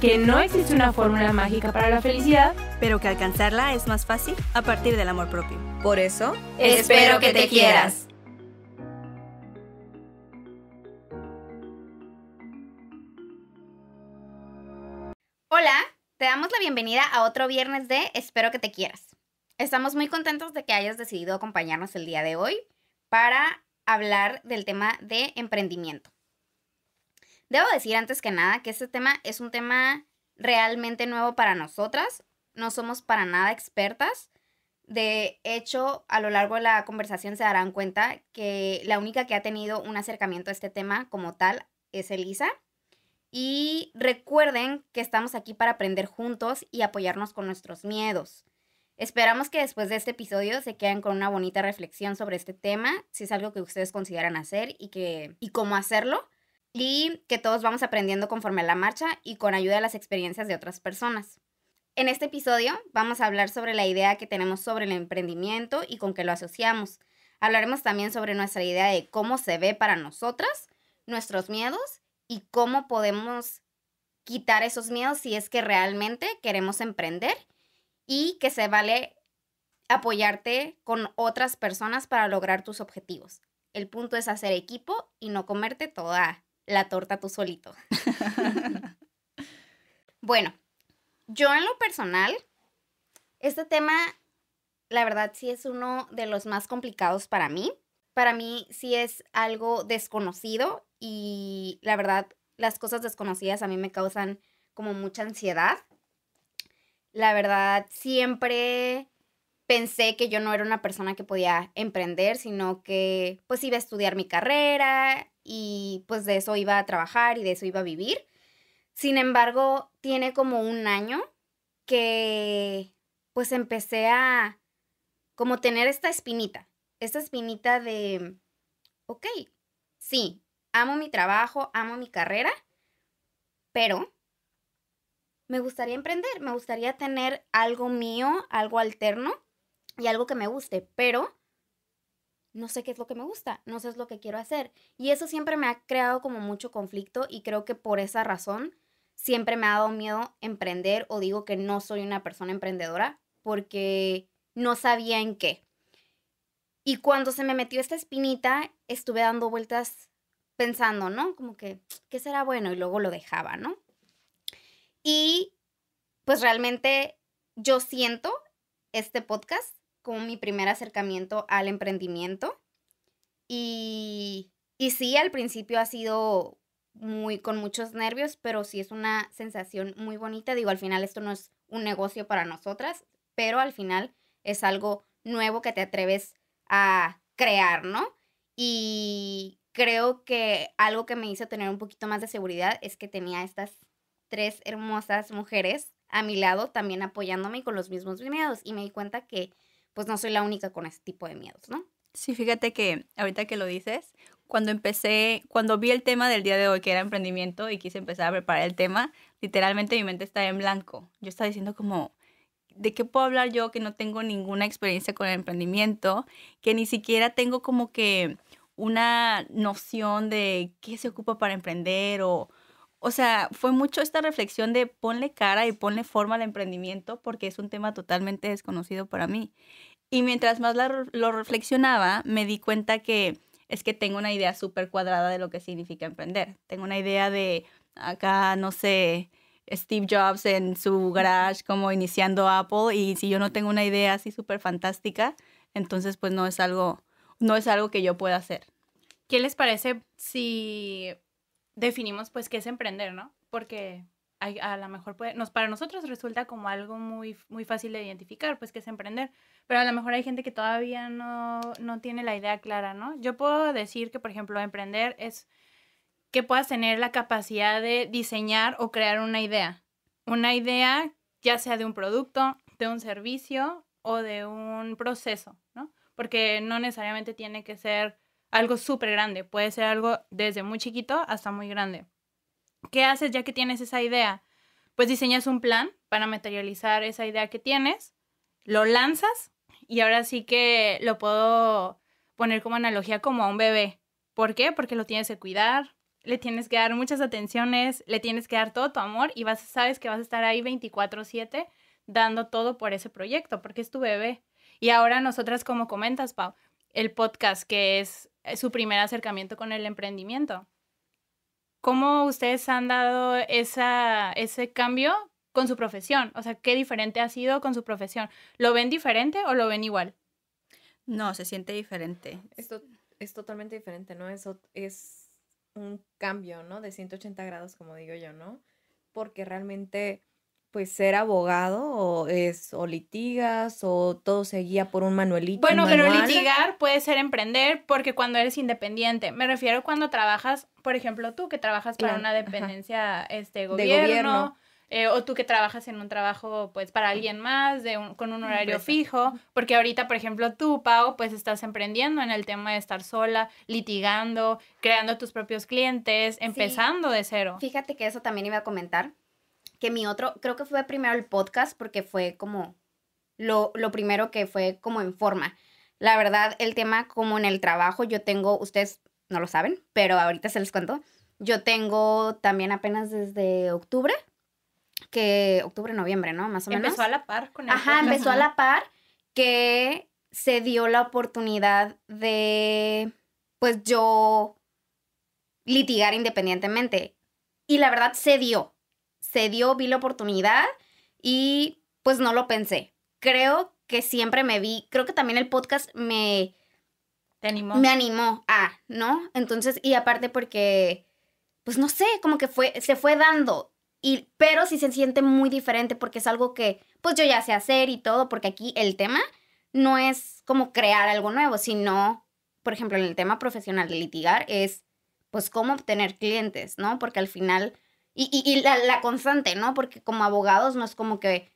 Que no existe una fórmula mágica para la felicidad. Pero que alcanzarla es más fácil a partir del amor propio. Por eso, Espero que te quieras. Hola, te damos la bienvenida a otro viernes de Espero que te quieras. Estamos muy contentos de que hayas decidido acompañarnos el día de hoy para hablar del tema de emprendimiento. Debo decir antes que nada que este tema es un tema realmente nuevo para nosotras. No somos para nada expertas. De hecho, a lo largo de la conversación se darán cuenta que la única que ha tenido un acercamiento a este tema como tal es Elisa. Y recuerden que estamos aquí para aprender juntos y apoyarnos con nuestros miedos. Esperamos que después de este episodio se queden con una bonita reflexión sobre este tema, si es algo que ustedes consideran hacer y, que, y cómo hacerlo, y que todos vamos aprendiendo conforme a la marcha y con ayuda de las experiencias de otras personas. En este episodio vamos a hablar sobre la idea que tenemos sobre el emprendimiento y con qué lo asociamos. Hablaremos también sobre nuestra idea de cómo se ve para nosotras, nuestros miedos y cómo podemos quitar esos miedos si es que realmente queremos emprender y que se vale apoyarte con otras personas para lograr tus objetivos. El punto es hacer equipo y no comerte toda la torta tú solito. bueno, yo en lo personal, este tema, la verdad, sí es uno de los más complicados para mí. Para mí sí es algo desconocido y la verdad, las cosas desconocidas a mí me causan como mucha ansiedad. La verdad, siempre pensé que yo no era una persona que podía emprender, sino que pues iba a estudiar mi carrera y pues de eso iba a trabajar y de eso iba a vivir. Sin embargo, tiene como un año que pues empecé a como tener esta espinita, esta espinita de, ok, sí, amo mi trabajo, amo mi carrera, pero me gustaría emprender, me gustaría tener algo mío, algo alterno y algo que me guste, pero no sé qué es lo que me gusta, no sé es lo que quiero hacer. Y eso siempre me ha creado como mucho conflicto y creo que por esa razón siempre me ha dado miedo emprender o digo que no soy una persona emprendedora porque no sabía en qué. Y cuando se me metió esta espinita, estuve dando vueltas pensando, ¿no? Como que, ¿qué será bueno? Y luego lo dejaba, ¿no? Y pues realmente yo siento este podcast como mi primer acercamiento al emprendimiento. Y, y sí, al principio ha sido muy con muchos nervios, pero sí es una sensación muy bonita. Digo, al final esto no es un negocio para nosotras, pero al final es algo nuevo que te atreves a crear, ¿no? Y creo que algo que me hizo tener un poquito más de seguridad es que tenía estas tres hermosas mujeres a mi lado también apoyándome con los mismos miedos y me di cuenta que pues no soy la única con ese tipo de miedos, ¿no? Sí, fíjate que ahorita que lo dices, cuando empecé, cuando vi el tema del día de hoy, que era emprendimiento, y quise empezar a preparar el tema, literalmente mi mente estaba en blanco. Yo estaba diciendo como, ¿de qué puedo hablar yo que no tengo ninguna experiencia con el emprendimiento? Que ni siquiera tengo como que una noción de qué se ocupa para emprender o... O sea, fue mucho esta reflexión de ponle cara y ponle forma al emprendimiento porque es un tema totalmente desconocido para mí. Y mientras más lo reflexionaba, me di cuenta que es que tengo una idea súper cuadrada de lo que significa emprender. Tengo una idea de acá, no sé, Steve Jobs en su garage como iniciando Apple y si yo no tengo una idea así súper fantástica, entonces pues no es algo, no es algo que yo pueda hacer. ¿Qué les parece si definimos pues qué es emprender, no? Porque mejor puede, nos, para nosotros resulta como algo muy, muy fácil de identificar, pues qué es emprender, pero a lo mejor hay gente que todavía no, no tiene la idea clara, ¿no? Yo puedo decir que, por ejemplo, emprender es que puedas tener la capacidad de diseñar o crear una idea. Una idea ya sea de un producto, de un servicio o de un proceso, ¿no? Porque no necesariamente tiene que ser algo súper grande, puede ser algo desde muy chiquito hasta muy grande. ¿Qué haces ya que tienes esa idea? Pues diseñas un plan para materializar esa idea que tienes, lo lanzas y ahora sí que lo puedo poner como analogía como a un bebé. ¿Por qué? Porque lo tienes que cuidar, le tienes que dar muchas atenciones, le tienes que dar todo tu amor y vas, sabes que vas a estar ahí 24/7 dando todo por ese proyecto, porque es tu bebé. Y ahora nosotras, como comentas, Pau, el podcast que es su primer acercamiento con el emprendimiento. ¿Cómo ustedes han dado esa, ese cambio con su profesión? O sea, ¿qué diferente ha sido con su profesión? ¿Lo ven diferente o lo ven igual? No, se siente diferente. Esto es totalmente diferente, ¿no? Eso es un cambio, ¿no? De 180 grados, como digo yo, ¿no? Porque realmente, pues ser abogado o es o litigas o todo se guía por un manuelito. Bueno, un pero litigar puede ser emprender porque cuando eres independiente, me refiero cuando trabajas, por ejemplo, tú que trabajas para Claro, una ajá. dependencia este De gobierno, gobierno. eh, o tú que trabajas en un trabajo pues para alguien más de un- con un horario Empresa. fijo, porque ahorita, por ejemplo, tú, Pau, pues estás emprendiendo en el tema de estar sola, litigando, creando tus propios clientes, empezando de cero. Fíjate que eso también iba a comentar. Que mi otro, creo que fue primero el podcast porque fue como lo, lo primero que fue como en forma. La verdad, el tema como en el trabajo, yo tengo, ustedes no lo saben, pero ahorita se les cuento. Yo tengo también apenas desde octubre, que octubre, noviembre, ¿no? Más o menos. Empezó a la par con el Ajá, podcast. empezó a la par que se dio la oportunidad de, pues yo, litigar independientemente. Y la verdad se dio. Se dio, vi la oportunidad y pues no lo pensé. Creo que siempre me vi, creo que también el podcast me, Te animó. me animó a, ¿no? Entonces, y aparte porque, pues no sé, como que fue, se fue dando. Y, pero sí se siente muy diferente porque es algo que, pues yo ya sé hacer y todo, porque aquí el tema no es como crear algo nuevo, sino, por ejemplo, en el tema profesional de litigar es, pues, cómo obtener clientes, ¿no? Porque al final, y, y, y la, la constante, ¿no? Porque como abogados no es como que,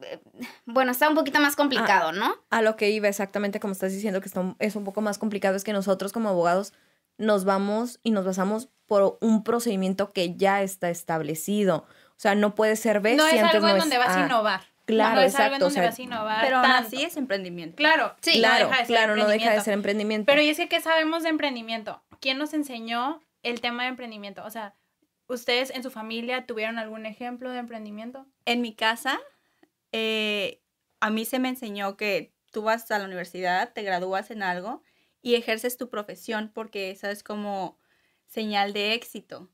eh, bueno, está un poquito más complicado, ¿no? A lo que iba exactamente como estás diciendo que está un- es un poco más complicado es que nosotros como abogados nos vamos y nos basamos por un procedimiento que ya está establecido. O sea, no puede ser B no si es antes algo no en es donde vas a A. innovar. Claro, no es algo en exacto, o donde sea, vas a innovar. Pero aún tanto. así es emprendimiento. Claro, Sí, claro, no deja de ser claro, no deja de emprendimiento. ser emprendimiento. Pero y es que, ¿qué sabemos de emprendimiento? ¿Quién nos enseñó el tema de emprendimiento? O sea, ¿ustedes en su familia tuvieron algún ejemplo de emprendimiento? En mi casa, eh, a mí se me enseñó que tú vas a la universidad, te gradúas en algo y ejerces tu profesión porque esa es como señal de éxito.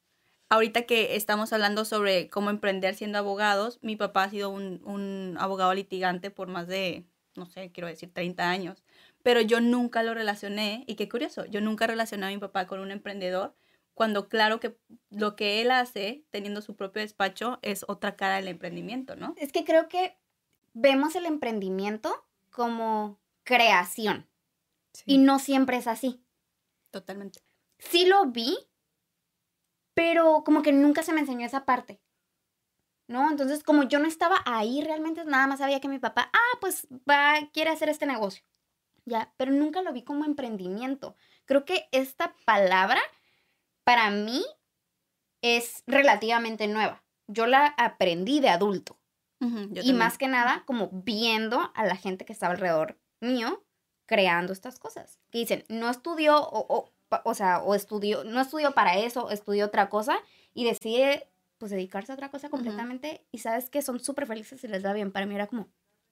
Ahorita que estamos hablando sobre cómo emprender siendo abogados, mi papá ha sido un, un abogado litigante por más de, no sé, quiero decir 30 años, pero yo nunca lo relacioné, y qué curioso, yo nunca relacioné a mi papá con un emprendedor, cuando claro que lo que él hace teniendo su propio despacho es otra cara del emprendimiento, ¿no? Es que creo que vemos el emprendimiento como creación Sí. y no siempre es así. Totalmente. Sí lo vi, pero como que nunca se me enseñó esa parte. ¿No? Entonces, como yo no estaba ahí realmente, nada más sabía que mi papá, ah, pues va, quiere hacer este negocio. Ya, pero nunca lo vi como emprendimiento. Creo que esta palabra para mí es relativamente nueva. Yo la aprendí de adulto. y más que nada, como viendo a la gente que estaba alrededor mío creando estas cosas. Que dicen, no estudió, o, o, o sea, o estudió, no estudió para eso, estudió otra cosa y decide, pues, dedicarse a otra cosa completamente. Y sabes que son súper felices y les da bien. Para mí era como,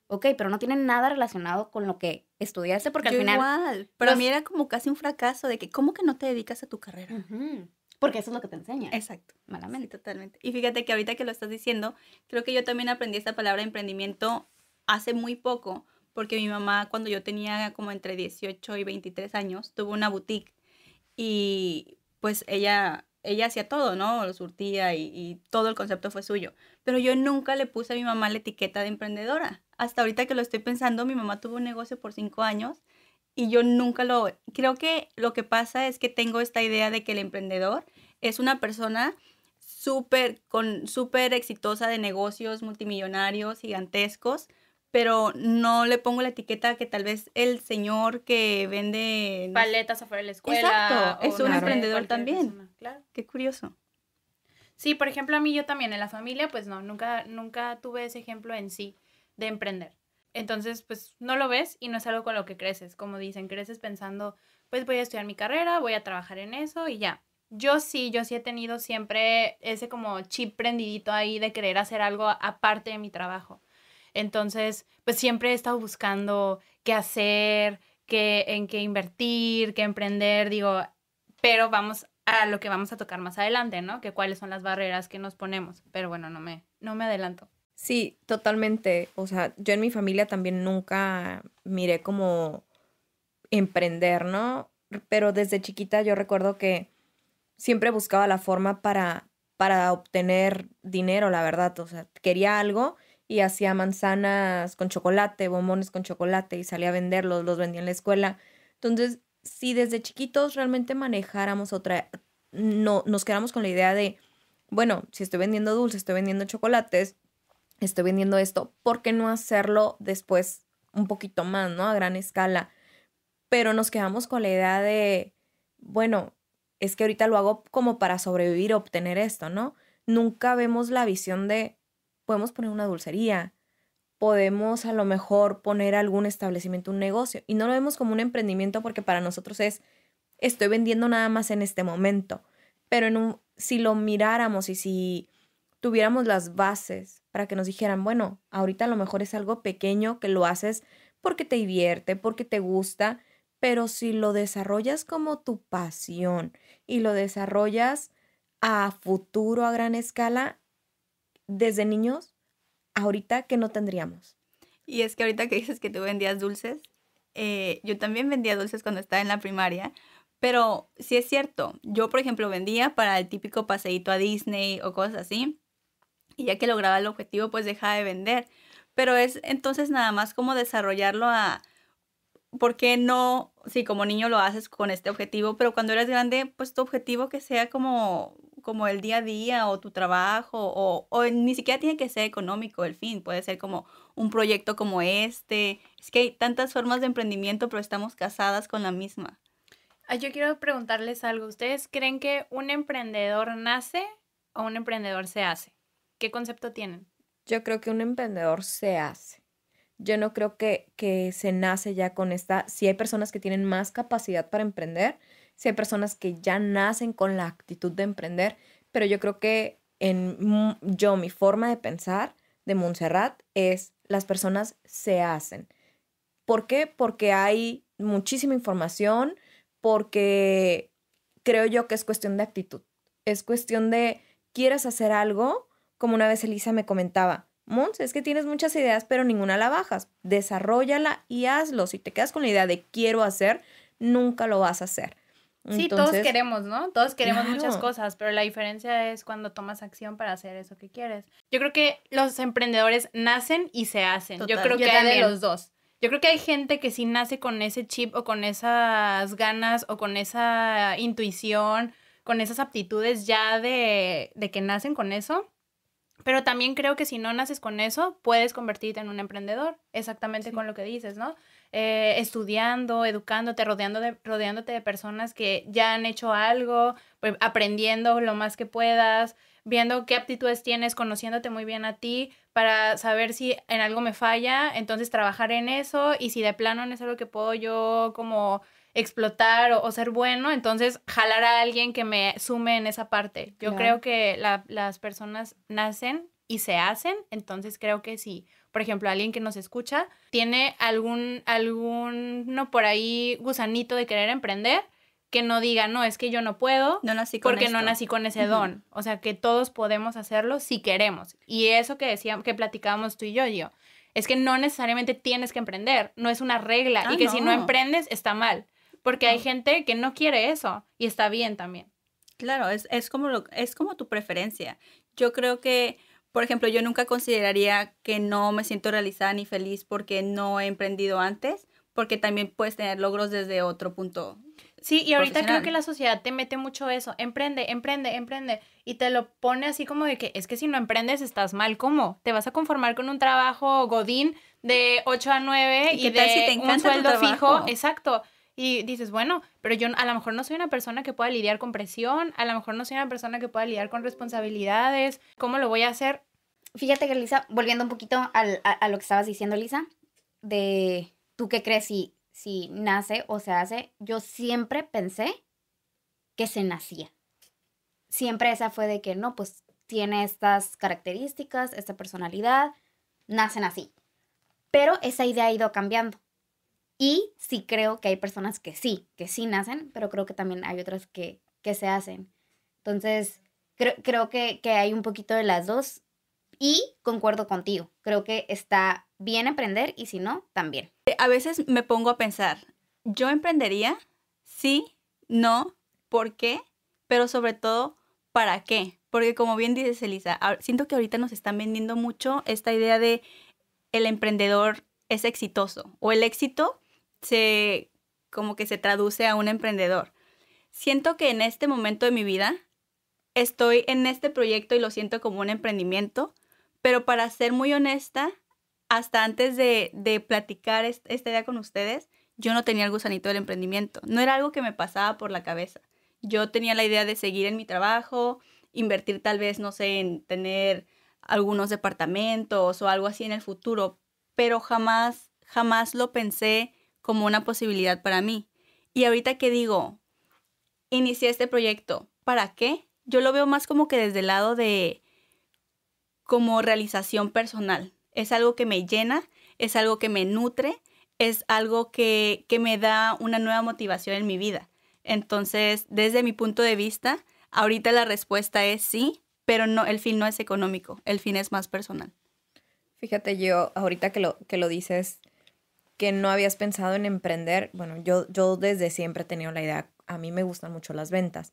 ok, pero no tienen nada relacionado con lo que estudiaste porque Yo al final... igual. Para los- mí era como casi un fracaso de que, ¿cómo que no te dedicas a tu carrera? Porque eso es lo que te enseñan. Exacto. Sí, malamente. totalmente. Y fíjate que ahorita que lo estás diciendo, creo que yo también aprendí esta palabra emprendimiento hace muy poco, porque mi mamá cuando yo tenía como entre 18 y 23 años, tuvo una boutique y pues ella, ella hacía todo, ¿no? Lo surtía y, todo el concepto fue suyo. Pero yo nunca le puse a mi mamá la etiqueta de emprendedora. Hasta ahorita que lo estoy pensando, mi mamá tuvo un negocio por cinco años y yo nunca lo... Creo que lo que pasa es que tengo esta idea de que el emprendedor es una persona súper con súper exitosa de negocios multimillonarios gigantescos, pero no le pongo la etiqueta que tal vez el señor que vende... no Paletas afuera de la escuela. Exacto, es un emprendedor también. persona, Claro. Qué curioso. Sí, por ejemplo, a mí yo también en la familia, pues no, nunca, nunca tuve ese ejemplo en sí de emprender. Entonces, pues no lo ves y no es algo con lo que creces. Como dicen, creces pensando, pues voy a estudiar mi carrera, voy a trabajar en eso y ya. Yo sí, yo sí he tenido siempre ese como chip prendidito ahí de querer hacer algo aparte de mi trabajo. Entonces, pues siempre he estado buscando qué hacer, qué, en qué invertir, qué emprender, digo, pero vamos a lo que vamos a tocar más adelante, ¿no? Que cuáles son las barreras que nos ponemos. Pero bueno, no me, no me adelanto. Sí, totalmente. O sea, yo en mi familia también nunca miré como emprender, ¿no? Pero desde chiquita yo recuerdo que siempre buscaba la forma para, para obtener dinero, la verdad. O sea, quería algo y hacía manzanas con chocolate, bombones con chocolate y salía a venderlos, los vendía en la escuela. Entonces, si desde chiquitos realmente manejáramos otra, no, nos quedamos con la idea de, bueno, si estoy vendiendo dulces, estoy vendiendo chocolates, estoy vendiendo esto, ¿por qué no hacerlo después un poquito más, ¿no? A gran escala. Pero nos quedamos con la idea de, bueno, es que ahorita lo hago como para sobrevivir, obtener esto, ¿no? Nunca vemos la visión de, podemos poner una dulcería, podemos a lo mejor poner algún establecimiento, un negocio, y no lo vemos como un emprendimiento porque para nosotros es, estoy vendiendo nada más en este momento, pero en un, si lo miráramos y si tuviéramos las bases para que nos dijeran, bueno, ahorita a lo mejor es algo pequeño que lo haces porque te divierte, porque te gusta, pero si lo desarrollas como tu pasión y lo desarrollas a futuro, a gran escala, desde niños, ahorita que no tendríamos. Y es que ahorita que dices que tú vendías dulces, eh, yo también vendía dulces cuando estaba en la primaria, pero sí es cierto, yo por ejemplo vendía para el típico paseíto a Disney o cosas así, y ya que lograba el objetivo, pues dejaba de vender. Pero es entonces nada más como desarrollarlo a, ¿por qué no? Sí, como niño lo haces con este objetivo, pero cuando eres grande, pues tu objetivo que sea como, como el día a día o tu trabajo, o, o ni siquiera tiene que ser económico el fin, puede ser como un proyecto como este. Es que hay tantas formas de emprendimiento, pero estamos casadas con la misma. Ah, Yo quiero preguntarles algo. ¿Ustedes creen que un emprendedor nace o un emprendedor se hace? ¿Qué concepto tienen? Yo creo que un emprendedor se hace. Yo no creo que, que se nace ya con esta, si hay personas que tienen más capacidad para emprender, si hay personas que ya nacen con la actitud de emprender, pero yo creo que en yo, mi forma de pensar de Montserrat es las personas se hacen. ¿Por qué? Porque hay muchísima información, porque creo yo que es cuestión de actitud. Es cuestión de, ¿quieres hacer algo? Como una vez Elisa me comentaba, Mons, es que tienes muchas ideas, pero ninguna la bajas. Desarrollala y hazlo. Si te quedas con la idea de quiero hacer, nunca lo vas a hacer. Sí, todos Entonces, queremos, ¿no? Todos queremos muchas cosas, pero la diferencia es cuando tomas acción para hacer eso que quieres. Yo creo que los emprendedores nacen y se hacen. Yo creo Yo que hay de los dos. Yo creo que hay gente que sí nace con ese chip o con esas ganas o con esa intuición, con esas aptitudes ya de, de que nacen con eso. Pero también creo que si no naces con eso, puedes convertirte en un emprendedor, exactamente con lo que dices, ¿no? Eh, estudiando, educándote, rodeando de- rodeándote de personas que ya han hecho algo, pues, aprendiendo lo más que puedas, viendo qué aptitudes tienes, conociéndote muy bien a ti para saber si en algo me falla, entonces trabajar en eso y si de plano no es algo que puedo yo como explotar o, o ser bueno, entonces jalar a alguien que me sume en esa parte. Yo Claro. creo que la- las personas nacen y se hacen, entonces creo que si, por ejemplo, alguien que nos escucha tiene algún, alguno por ahí gusanito de querer emprender, que no diga, no, es que yo no puedo, No nací con porque no nací con ese don. O sea, que todos podemos hacerlo si queremos. Y eso que decíamos, que platicábamos tú y yo, yo, es que no necesariamente tienes que emprender, no es una regla. Ah, y que si no. emprendes, está mal. Porque hay gente que no quiere eso y está bien también. Claro, es, es, como lo- es como tu preferencia. Yo creo que, por ejemplo, yo nunca consideraría que no me siento realizada ni feliz porque no he emprendido antes, porque también puedes tener logros desde otro punto. Sí, y ahorita creo que la sociedad te mete mucho eso, emprende, emprende, emprende, y te lo pone así como de que es que si no emprendes estás mal, ¿cómo? ¿Te vas a conformar con un trabajo godín de 8 a 9 ¿Y y, de si te un sueldo fijo? Exacto. Y dices, bueno, pero yo a lo mejor no soy una persona que pueda lidiar con presión, a lo mejor no soy una persona que pueda lidiar con responsabilidades, ¿cómo lo voy a hacer? Fíjate que, Lisa, volviendo un poquito al- a, lo que estabas diciendo, Lisa, de tú qué crees si, si nace o se hace, yo siempre pensé que se nacía. Siempre esa fue de que no, pues tiene estas características, esta personalidad, nacen así. Pero esa idea ha ido cambiando. Y sí creo que hay personas que sí, que sí nacen, pero creo que también hay otras que, que se hacen. Entonces, creo, creo que, que hay un poquito de las dos y concuerdo contigo. Creo que está bien emprender y si no, también. A veces me pongo a pensar, ¿yo emprendería? Sí, no, ¿por qué? Pero sobre todo, ¿para qué? Porque como bien dices, Elisa, siento que ahorita nos están vendiendo mucho esta idea de el emprendedor es exitoso o el éxito se como que se traduce a un emprendedor. Siento que en este momento de mi vida estoy en este proyecto y lo siento como un emprendimiento, pero para ser muy honesta, hasta antes de, de platicar est- esta idea con ustedes, yo no tenía el gusanito del emprendimiento. No era algo que me pasaba por la cabeza. Yo tenía la idea de seguir en mi trabajo, invertir tal vez, no sé, en tener algunos departamentos o algo así en el futuro, pero jamás, jamás lo pensé como una posibilidad para mí. Y ahorita que digo, inicié este proyecto, ¿para qué? Yo lo veo más como que desde el lado de como realización personal. Es algo que me llena, es algo que me nutre, es algo que, que me da una nueva motivación en mi vida. Entonces, desde mi punto de vista, ahorita la respuesta es sí, pero no, el fin no es económico, el fin es más personal. Fíjate, yo ahorita que lo, que lo dices, que no habías pensado en emprender, bueno, yo, yo desde siempre he tenido la idea, a mí me gustan mucho las ventas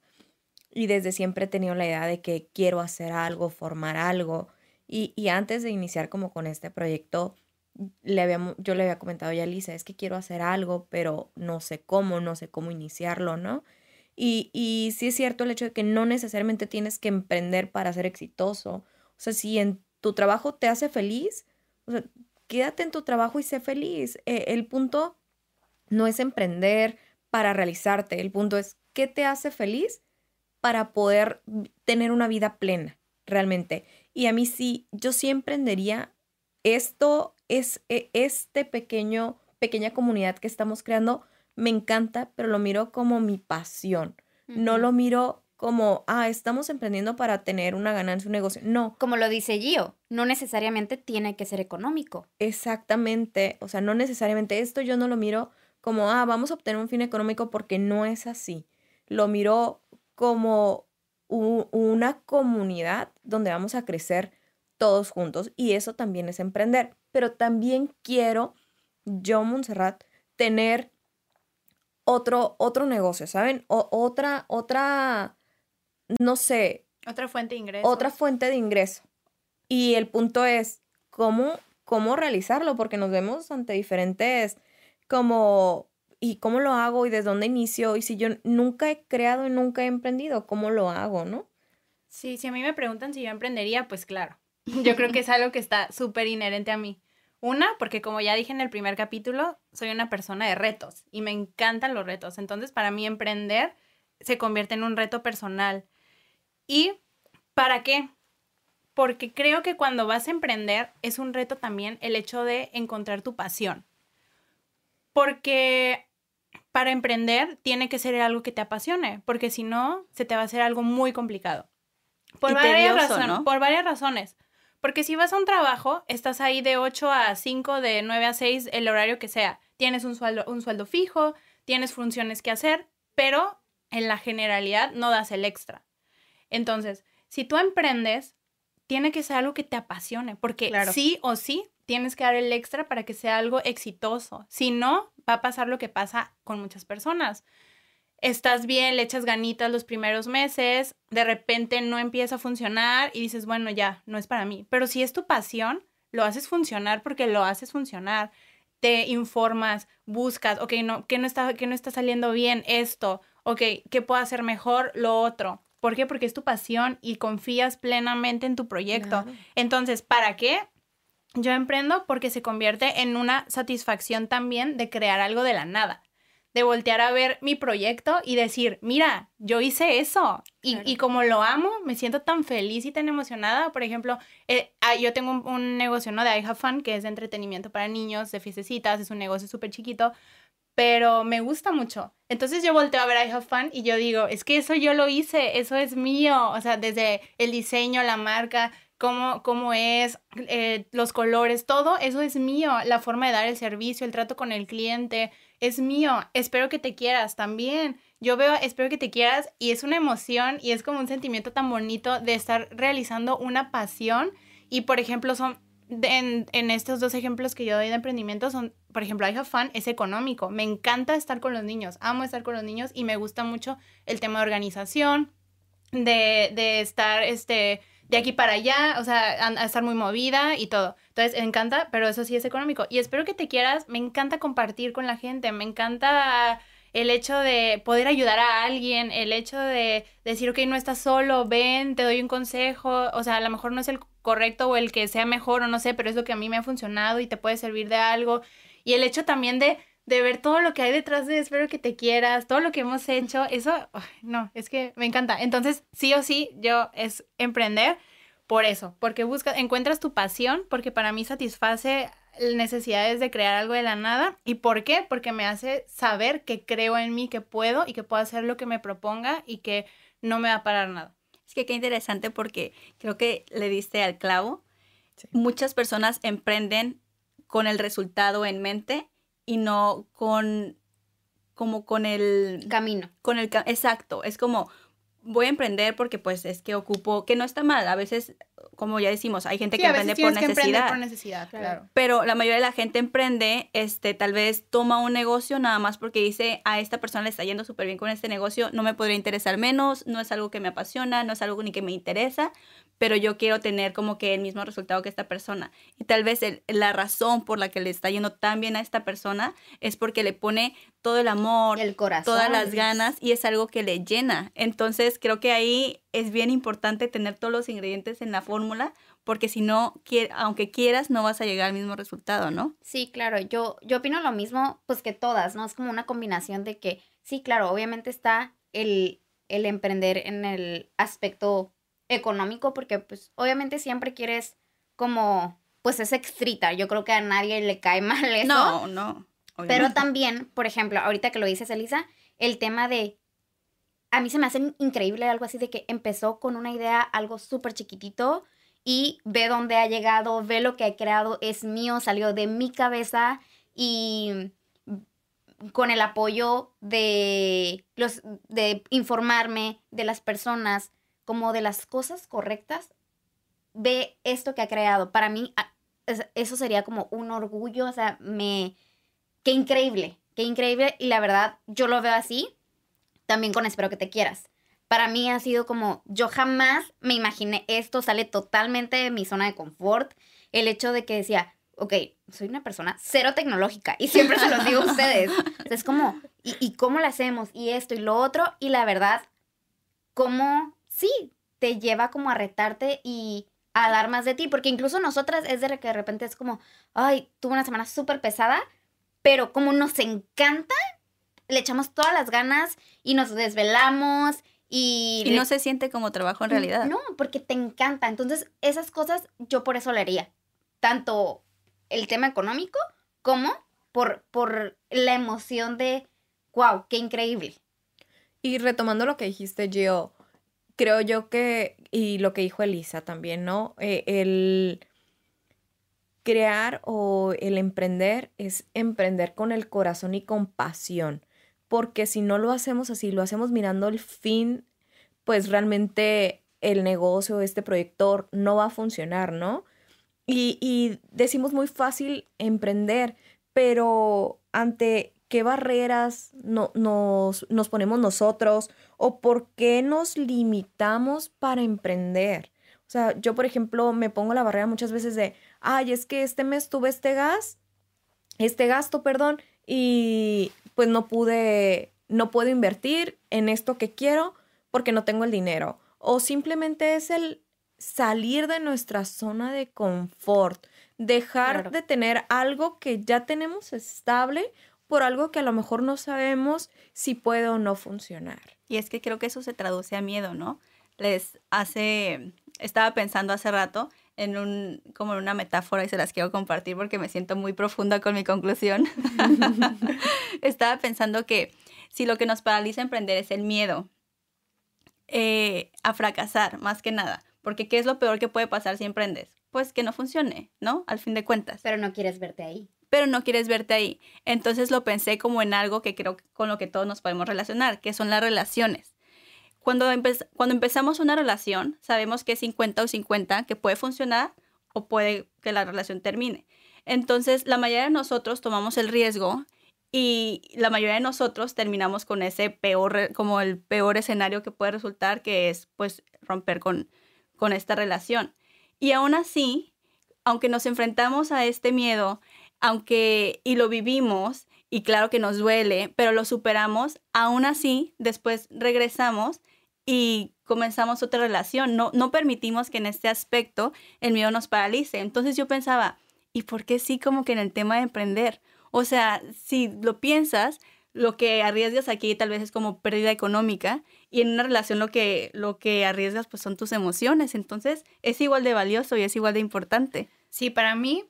y desde siempre he tenido la idea de que quiero hacer algo, formar algo y, y antes de iniciar como con este proyecto, le habíamos, yo le había comentado ya a Lisa, es que quiero hacer algo, pero no sé cómo, no sé cómo iniciarlo, ¿no? Y, y sí es cierto el hecho de que no necesariamente tienes que emprender para ser exitoso. O sea, si en tu trabajo te hace feliz, o sea, quédate en tu trabajo y sé feliz. Eh, el punto no es emprender para realizarte, el punto es qué te hace feliz para poder tener una vida plena, realmente. Y a mí sí, yo sí emprendería esto, es e- este pequeño, pequeña comunidad que estamos creando, me encanta, pero lo miro como mi pasión. No lo miro como, ah, estamos emprendiendo para tener una ganancia, un negocio. No, Como lo dice Gio, no necesariamente tiene que ser económico. Exactamente, o sea, no necesariamente esto yo no lo miro como, ah, vamos a obtener un fin económico porque no es así. Lo miro como u- una comunidad donde vamos a crecer todos juntos y eso también es emprender. Pero también quiero, yo, Montserrat, tener otro, otro negocio, ¿saben? O- otra, otra, no sé, Otra fuente de ingresos. otra fuente de ingreso. Y el punto es cómo, cómo realizarlo, porque nos vemos ante diferentes como, ¿y cómo lo hago? ¿Y desde dónde inicio? Y si yo nunca he creado y nunca he emprendido, ¿cómo lo hago, no? Sí, si a mí me preguntan si yo emprendería, pues claro. Yo creo que es algo que está súper inherente a mí. Una, porque como ya dije en el primer capítulo, soy una persona de retos y me encantan los retos. Entonces, para mí emprender se convierte en un reto personal. ¿Y para qué? Porque creo que cuando vas a emprender es un reto también el hecho de encontrar tu pasión. Porque para emprender tiene que ser algo que te apasione, porque si no, se te va a hacer algo muy complicado. Por Y varias tedioso, razones. ¿no? Por varias razones. Porque si vas a un trabajo, estás ahí de 8 a 5, de 9 a 6, el horario que sea. Tienes un sueldo, un sueldo fijo, tienes funciones que hacer, pero en la generalidad no das el extra. Entonces, si tú emprendes, tiene que ser algo que te apasione, porque Claro. sí o sí tienes que dar el extra para que sea algo exitoso. Si no, va a pasar lo que pasa con muchas personas. Estás bien, le echas ganitas los primeros meses, de repente no empieza a funcionar y dices, bueno, ya, no es para mí. Pero si es tu pasión, lo haces funcionar porque lo haces funcionar. te informas, buscas, ok, no, ¿qué no está, qué no está saliendo bien esto? Ok, ¿qué puedo hacer mejor? Lo otro. ¿Por qué? Porque es tu pasión y confías plenamente en tu proyecto. Claro. Entonces, ¿para qué? Yo emprendo porque se convierte en una satisfacción también de crear algo de la nada. De voltear a ver mi proyecto y decir, mira, yo hice eso. Y, Claro. y como lo amo, me siento tan feliz y tan emocionada. Por ejemplo, eh, ah, yo tengo un, un negocio, ¿no? De I Have Fun, que es de entretenimiento para niños, de fiestecitas, es un negocio súper chiquito, pero me gusta mucho. Entonces yo volteo a ver I Have Fun y yo digo, es que eso yo lo hice, eso es mío. O sea, desde el diseño, la marca, cómo, cómo es, eh, los colores, todo eso es mío. La forma de dar el servicio, el trato con el cliente, es mío. Espero que te quieras también. Yo veo, espero que te quieras y es una emoción y es como un sentimiento tan bonito de estar realizando una pasión. Y por ejemplo, son en, en estos dos ejemplos que yo doy de emprendimiento son, por ejemplo, I Have Fun es económico. Me encanta estar con los niños, amo estar con los niños y me gusta mucho el tema de organización, de, de estar este, de aquí para allá, o sea, a, estar muy movida y todo. Entonces, me encanta, pero eso sí es económico. Y espero que te quieras, me encanta compartir con la gente, me encanta el hecho de poder ayudar a alguien, el hecho de decir, ok, no estás solo, ven, te doy un consejo, o sea, a lo mejor no es el correcto o el que sea mejor o no sé, pero es lo que a mí me ha funcionado y te puede servir de algo. Y el hecho también de, de ver todo lo que hay detrás de espero que te quieras, todo lo que hemos hecho, eso, no, es que me encanta. Entonces, sí o sí, yo es emprender por eso, porque buscas, encuentras tu pasión, porque para mí satisface necesidades de crear algo de la nada. ¿Y por qué? Porque me hace saber que creo en mí, que puedo y que puedo hacer lo que me proponga y que no me va a parar nada. Es que qué interesante porque creo que le diste al clavo. Sí. Muchas personas emprenden con el resultado en mente y no con como con el Camino. con el exacto, es como voy a emprender porque pues es que ocupo que no está mal, a veces como ya decimos, hay gente Sí, que emprende por que por necesidad, Claro. claro. Pero la mayoría de la gente emprende, este, tal vez toma un negocio nada más porque dice, a esta persona le está yendo súper bien con este negocio, no me podría interesar menos, no es algo que me apasiona, no es algo ni que me interesa, pero yo quiero tener como que el mismo resultado que esta persona. Y tal vez el- la razón por la que le está yendo tan bien a esta persona es porque le pone todo el amor, El corazón. todas las ganas y es algo que le llena. Entonces creo que ahí es bien importante tener todos los ingredientes en la fórmula porque si no, aunque quieras, no vas a llegar al mismo resultado, ¿no? Sí, claro, yo, yo opino lo mismo, pues que todas, ¿no? Es como una combinación de que, sí, claro, obviamente está el, el emprender en el aspecto económico, porque pues obviamente siempre quieres como, pues es extrita, yo creo que a nadie le cae mal eso. No, no. Pero también, por ejemplo, ahorita que lo dices, Elisa, el tema de. A mí se me hace increíble algo así de que empezó con una idea, algo súper chiquitito, y ve dónde ha llegado, ve lo que ha creado, es mío, salió de mi cabeza y con el apoyo de los de informarme de las personas como de las cosas correctas ve esto que ha creado para mí eso sería como un orgullo o sea me qué increíble, qué increíble. Y la verdad, yo lo veo así, también con Espero que te quieras. Para mí ha sido como, yo jamás me imaginé esto, sale totalmente de mi zona de confort. El hecho de que decía, ok, soy una persona cero tecnológica y siempre se los digo a ustedes. Es como, ¿y, ¿y cómo lo hacemos? Y esto y lo otro. Y la verdad, cómo, sí, te lleva como a retarte y a dar más de ti. Porque incluso nosotras es de que de repente es como, ay, tuve una semana súper pesada, pero como nos encanta, le echamos todas las ganas y nos desvelamos y... Y no se siente como trabajo en realidad. No, porque te encanta. Entonces, esas cosas yo por eso le haría. Tanto el tema económico como por, por la emoción de, wow, qué increíble. Y retomando lo que dijiste, Gio, creo yo que, y lo que dijo Elisa también, ¿no? Eh, el crear o el emprender es emprender con el corazón y con pasión, porque si no lo hacemos así, lo hacemos mirando el fin, pues realmente el negocio, este proyector no va a funcionar, ¿no? Y, y decimos muy fácil emprender, pero ante qué barreras no, nos, nos ponemos nosotros o por qué nos limitamos para emprender. O sea, yo, por ejemplo, me pongo la barrera muchas veces de, ay, es que este mes tuve este gas este gasto, perdón, y pues no pude, no puedo invertir en esto que quiero porque no tengo el dinero. O simplemente es el salir de nuestra zona de confort, dejar Claro. de tener algo que ya tenemos estable por algo que a lo mejor no sabemos si puede o no funcionar. Y es que creo que eso se traduce a miedo, ¿no? Les hace, estaba pensando hace rato en un, como en una metáfora y se las quiero compartir porque me siento muy profunda con mi conclusión. estaba pensando que si lo que nos paraliza a emprender es el miedo eh, a fracasar, más que nada, porque ¿qué es lo peor que puede pasar si emprendes? Pues que no funcione, ¿no? Al fin de cuentas Pero no quieres verte ahí. Pero no quieres verte ahí. Entonces lo pensé como en algo que creo con lo que todos nos podemos relacionar, que son las relaciones. Cuando, cuando empezamos una relación, sabemos que es 50 o 50, que puede funcionar o puede que la relación termine. Entonces, la mayoría de nosotros tomamos el riesgo y la mayoría de nosotros terminamos con ese peor, como el peor escenario que puede resultar, que es pues romper con, con esta relación. Y aún así, aunque nos enfrentamos a este miedo, aunque y lo vivimos y claro que nos duele, pero lo superamos, aún así después regresamos y comenzamos otra relación. No, no permitimos que en este aspecto el miedo nos paralice. Entonces yo pensaba, ¿y por qué sí como que en el tema de emprender? O sea, si lo piensas, lo que arriesgas aquí tal vez es como pérdida económica y en una relación lo que, lo que arriesgas pues son tus emociones. Entonces es igual de valioso y es igual de importante. Sí, para mí,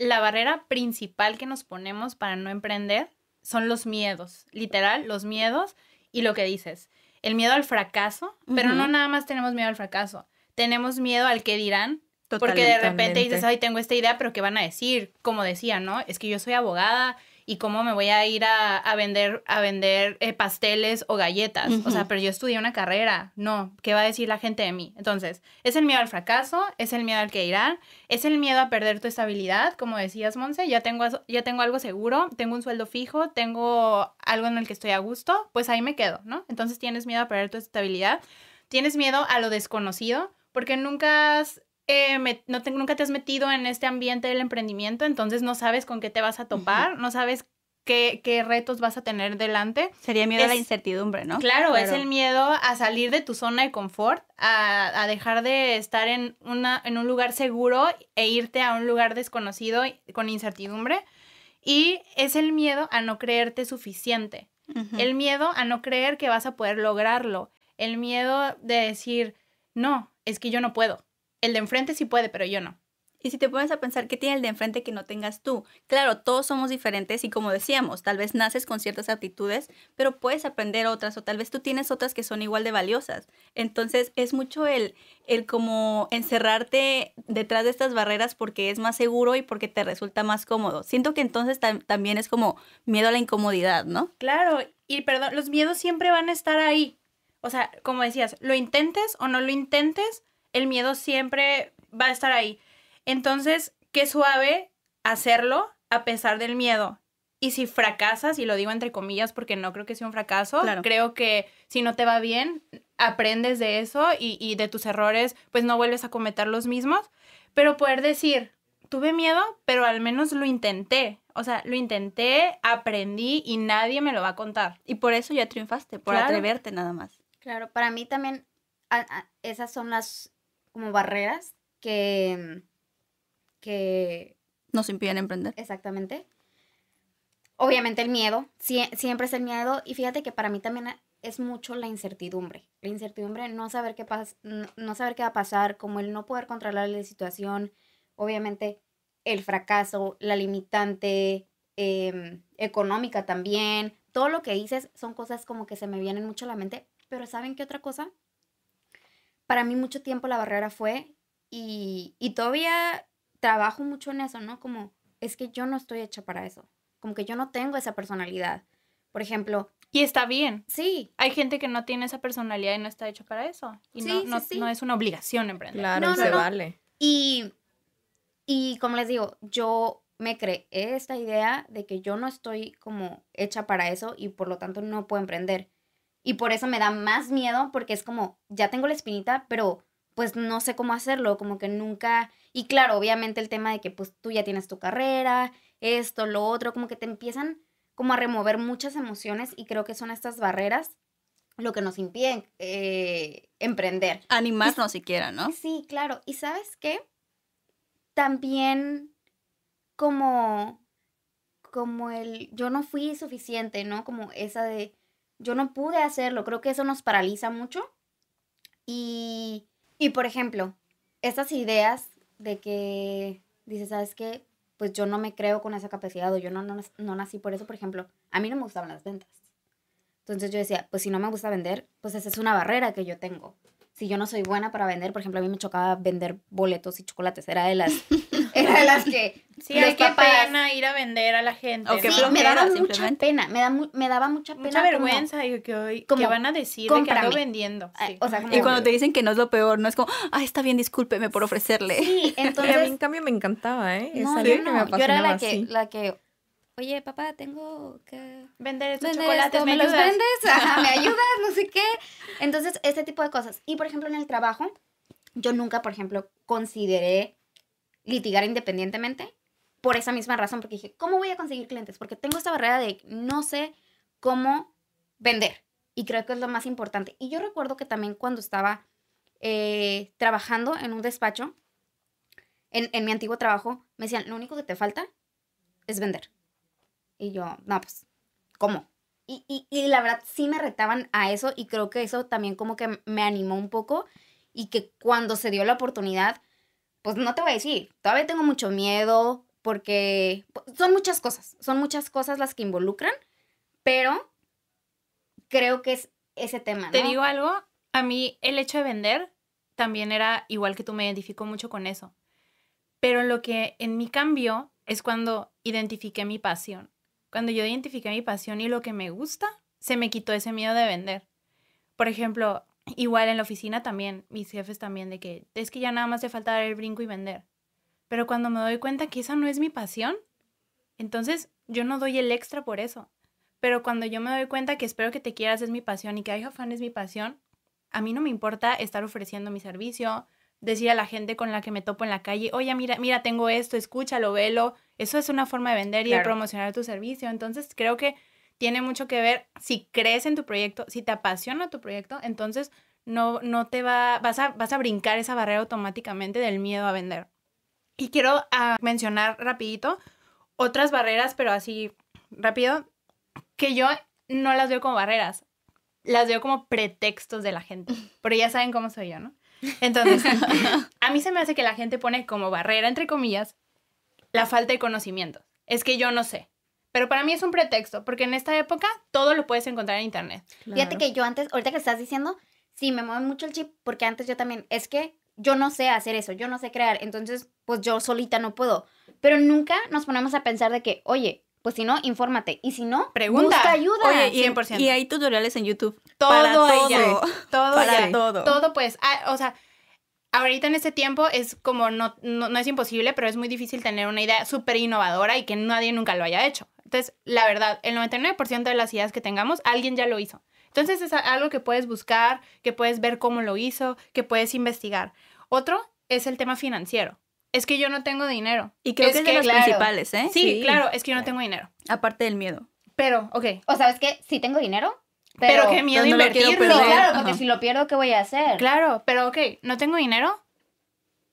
la barrera principal que nos ponemos para no emprender son los miedos, literal, los miedos y lo que dices, el miedo al fracaso, pero no nada más tenemos miedo al fracaso, tenemos miedo al que dirán, porque de repente dices, ay, tengo esta idea, pero ¿qué van a decir? Como decía, ¿no? Es que yo soy abogada y cómo me voy a ir a, a vender, a vender eh, pasteles o galletas. O sea, pero yo estudié una carrera. No, ¿qué va a decir la gente de mí? Entonces, es el miedo al fracaso, es el miedo al que dirán, es el miedo a perder tu estabilidad, como decías, Monse, ya tengo, ya tengo algo seguro, tengo un sueldo fijo, tengo algo en el que estoy a gusto, pues ahí me quedo, ¿no? Entonces tienes miedo a perder tu estabilidad, tienes miedo a lo desconocido, porque nunca has eh, me- no te- nunca te has metido en este ambiente del emprendimiento, entonces no sabes con qué te vas a topar, no sabes qué, qué retos vas a tener delante. Sería miedo a la incertidumbre, ¿no? Claro, es el miedo a salir de tu zona de confort, a, a dejar de estar en, una, en un lugar seguro e irte a un lugar desconocido con incertidumbre. Y es el miedo a no creerte suficiente. El miedo a no creer que vas a poder lograrlo. El miedo de decir, no, es que yo no puedo. El de enfrente sí puede, pero yo no. Y si te pones a pensar, ¿qué tiene el de enfrente que no tengas tú? Claro, todos somos diferentes y como decíamos, tal vez naces con ciertas aptitudes, pero puedes aprender otras o tal vez tú tienes otras que son igual de valiosas. Entonces es mucho el, el como encerrarte detrás de estas barreras porque es más seguro y porque te resulta más cómodo. Siento que entonces tam- también es como miedo a la incomodidad, ¿no? Claro, y perdón, los miedos siempre van a estar ahí. O sea, como decías, lo intentes o no lo intentes, el miedo siempre va a estar ahí. Entonces, qué suave hacerlo a pesar del miedo. Y si fracasas, y lo digo entre comillas porque no creo que sea un fracaso, Claro. creo que si no te va bien, aprendes de eso y, y de tus errores, pues no vuelves a cometer los mismos. Pero poder decir, tuve miedo, pero al menos lo intenté. O sea, lo intenté, aprendí y nadie me lo va a contar. Y por eso ya triunfaste, por Claro. atreverte nada más. Claro, para mí también a- a- esas son las como barreras que, que Nos impiden emprender. exactamente. Obviamente el miedo, sie- siempre es el miedo y fíjate que para mí también es mucho la incertidumbre. La incertidumbre, no saber qué pas no, no saber qué va a pasar, como el no poder controlar la situación, obviamente el fracaso, la limitante em, económica también, todo lo que dices son cosas como que se me vienen mucho a la mente, pero ¿saben qué otra cosa? Para mí mucho tiempo la barrera fue y, y todavía trabajo mucho en eso, ¿no? Como es que yo no estoy hecha para eso, como que yo no tengo esa personalidad. Por ejemplo, Y está bien. sí, Hay gente que no tiene esa personalidad y no está hecho para eso. Y no, Sí, no, sí. no es una obligación emprender. Claro, No, se no. vale. Y, y como les digo, yo me creé esta idea de que yo no estoy como hecha para eso y por lo tanto no puedo emprender. Y por eso me da más miedo porque es como, ya tengo la espinita, pero pues no sé cómo hacerlo, como que nunca Y claro, obviamente el tema de que pues tú ya tienes tu carrera, esto, lo otro, como que te empiezan como a remover muchas emociones y creo que son estas barreras lo que nos impiden eh, emprender. Animarnos siquiera, ¿no? Sí, claro. ¿Y sabes qué? También como, como el, yo no fui suficiente, ¿no? Como esa de, yo no pude hacerlo. Creo que eso nos paraliza mucho. Y, y por ejemplo, estas ideas de que dices, ¿sabes qué? Pues yo no me creo con esa capacidad o yo no, no, no nací por eso, por ejemplo, a mí no me gustaban las ventas. Entonces yo decía, pues si no me gusta vender, pues esa es una barrera que yo tengo. Si yo no soy buena para vender, por ejemplo, a mí me chocaba vender boletos y chocolates. Era de las, era de las que... Sí, hay que papás- pena ir a vender a la gente. O ¿no? Sí, me daba mucha pena, me, da mu- me daba mucha pena. Mucha como- vergüenza y que hoy como, que van a decir de que ando vendiendo. Ah, sí. o sea, como- Y cuando te dicen que no es lo peor, no es como, ah, está bien, discúlpeme por ofrecerle. Sí, Y a mí, en entonces... cambio, me encantaba, ¿eh? No, algo yo que no, me yo era la que, la que, oye, papá, tengo que vender estos vender chocolates, esto, ¿me, ¿me los vendes? Ajá, ¿me ayudas? No sé qué. Entonces, este tipo de cosas. Y, por ejemplo, en el trabajo, yo nunca, por ejemplo, consideré litigar independientemente por esa misma razón, porque dije, ¿cómo voy a conseguir clientes? Porque tengo esta barrera de no sé cómo vender. Y creo que es lo más importante. Y yo recuerdo que también cuando estaba eh, trabajando en un despacho, en, en mi antiguo trabajo, me decían, lo único que te falta es vender. Y yo, no, pues, ¿cómo? Y, y, y la verdad sí me retaban a eso y creo que eso también como que me animó un poco y que cuando se dio la oportunidad, pues no te voy a decir, todavía tengo mucho miedo porque pues, son muchas cosas, son muchas cosas las que involucran, pero creo que es ese tema, ¿no? Te digo algo, a mí el hecho de vender también era igual que tú me identifico mucho con eso. Pero lo que en mí cambió es cuando identifiqué mi pasión. Cuando yo identifiqué mi pasión y lo que me gusta, se me quitó ese miedo de vender. Por ejemplo, igual en la oficina también, mis jefes también, de que es que ya nada más te falta dar el brinco y vender. Pero cuando me doy cuenta que esa no es mi pasión, entonces yo no doy el extra por eso. Pero cuando yo me doy cuenta que espero que te quieras es mi pasión y que hay fan es mi pasión, a mí no me importa estar ofreciendo mi servicio, decir a la gente con la que me topo en la calle, oye, mira, mira, tengo esto, escúchalo, velo. Eso es una forma de vender y de promocionar tu servicio. Entonces creo que tiene mucho que ver si crees en tu proyecto, si te apasiona tu proyecto, entonces no, no te va, vas a, vas a brincar esa barrera automáticamente del miedo a vender. Y quiero ah, mencionar rapidito otras barreras, pero así rápido, que yo no las veo como barreras, las veo como pretextos de la gente, pero ya saben cómo soy yo, ¿no? Entonces, a mí se me hace que la gente pone como barrera, entre comillas, la falta de conocimiento. Es que yo no sé. Pero para mí es un pretexto, porque en esta época todo lo puedes encontrar en internet. Fíjate que yo antes, ahorita que estás diciendo, sí, me mueve mucho el chip, porque antes yo también, es que yo no sé hacer eso, yo no sé crear, entonces, pues yo solita no puedo. Pero nunca nos ponemos a pensar de que, oye, pues si no, infórmate, y si no, Pregunta. busca ayuda. Oye, y, 100%. y hay tutoriales en YouTube. Todo para hay ya. todo. Todo Para todo. Todo, pues, ah, o sea, ahorita en este tiempo es como, no, no, no es imposible, pero es muy difícil tener una idea súper innovadora y que nadie nunca lo haya hecho. Entonces, la verdad, el 99% de las ideas que tengamos, alguien ya lo hizo. Entonces, es algo que puedes buscar, que puedes ver cómo lo hizo, que puedes investigar. Otro es el tema financiero. Es que yo no tengo dinero. Y creo Es que es que, de los claro. principales, ¿eh? Sí, Sí. claro, es que yo no tengo dinero. Aparte del miedo. Pero, ok. O sabes que sí tengo dinero, Pero, pero... qué miedo no invertirlo. Claro, porque Ajá. si lo pierdo, ¿qué voy a hacer? Claro, pero ok, no tengo dinero,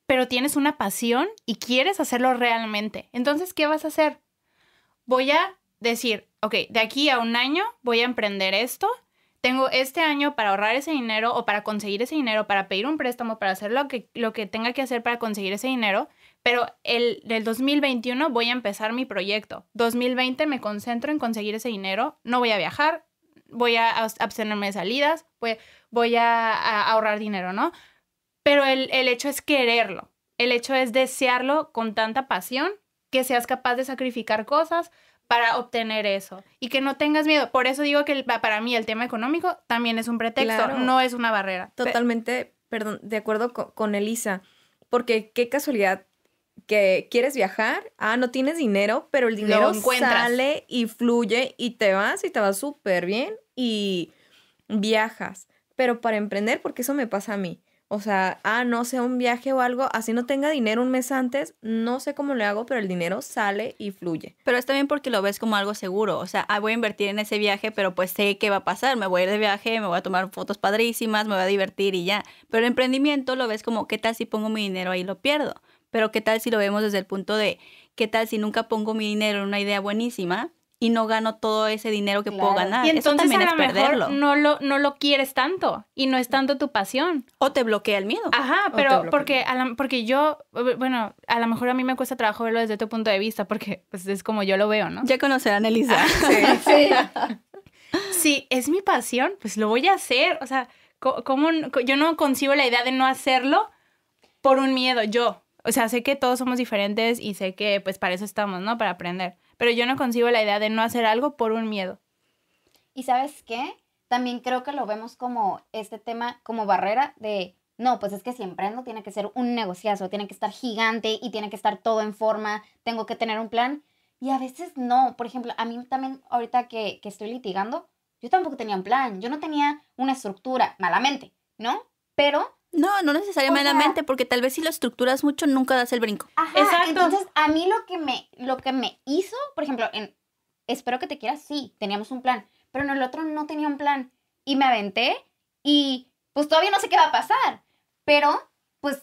pero tienes una pasión y quieres hacerlo realmente. Entonces, ¿qué vas a hacer? Voy a decir, ok, de aquí a un año voy a emprender esto. Tengo este año para ahorrar ese dinero o para conseguir ese dinero, para pedir un préstamo, para hacer lo que, lo que tenga que hacer para conseguir ese dinero. Pero el del 2021 voy a empezar mi proyecto. 2020 me concentro en conseguir ese dinero. No voy a viajar, voy a abs- abstenerme de salidas, voy, voy a, a ahorrar dinero, ¿no? Pero el, el hecho es quererlo. El hecho es desearlo con tanta pasión que seas capaz de sacrificar cosas para obtener eso y que no tengas miedo. Por eso digo que el- para mí el tema económico también es un pretexto, Claro. no es una barrera. Totalmente, perdón, de acuerdo co- con, Elisa. Porque qué casualidad que quieres viajar, ah, no tienes dinero, pero el dinero sale y fluye y te vas y te vas súper bien y viajas. Pero para emprender, porque eso me pasa a mí. O sea, ah, no sé, un viaje o algo, así no tenga dinero un mes antes, no sé cómo le hago, pero el dinero sale y fluye. Pero es también porque lo ves como algo seguro. O sea, ah, voy a invertir en ese viaje, pero pues sé qué va a pasar. Me voy a ir de viaje, me voy a tomar fotos padrísimas, me voy a divertir y ya. Pero el emprendimiento lo ves como, ¿qué tal si pongo mi dinero ahí y lo pierdo? Pero ¿qué tal si lo vemos desde el punto de, ¿qué tal si nunca pongo mi dinero en una idea buenísima? Y no gano todo ese dinero que puedo ganar. Y Eso entonces también a es lo mejor perderlo. no lo, no lo quieres tanto y no es tanto tu pasión. O te bloquea el miedo. Ajá, pero porque, a la- porque yo, bueno, a lo mejor a mí me cuesta trabajo verlo desde tu punto de vista porque pues es como yo lo veo, ¿no? Ya conocerán a Elisa. Sí. Si es mi pasión, pues lo voy a hacer. O sea, ¿cómo yo no concibo la idea de no hacerlo por un miedo, yo. O sea, sé que todos somos diferentes y sé que pues para eso estamos, ¿no? Para aprender. Pero yo no concibo la idea de no hacer algo por un miedo. Y sabes qué? También creo que lo vemos como este tema, como barrera de, no, pues es que si emprendo tiene que ser un negociazo, tiene que estar gigante y tiene que estar todo en forma, tengo que tener un plan. Y a veces no. Por ejemplo, a mí también ahorita que, que estoy litigando, yo tampoco tenía un plan, yo no tenía una estructura, malamente, ¿no? Pero, No, no necesariamente, O sea- porque tal vez si lo estructuras mucho nunca das el brinco. ajá, Exacto. entonces a mí lo que me, lo que me hizo, por ejemplo, en Espero que te quieras, sí, teníamos un plan, pero en el otro no tenía un plan. Y me aventé y pues todavía no sé qué va a pasar, pero pues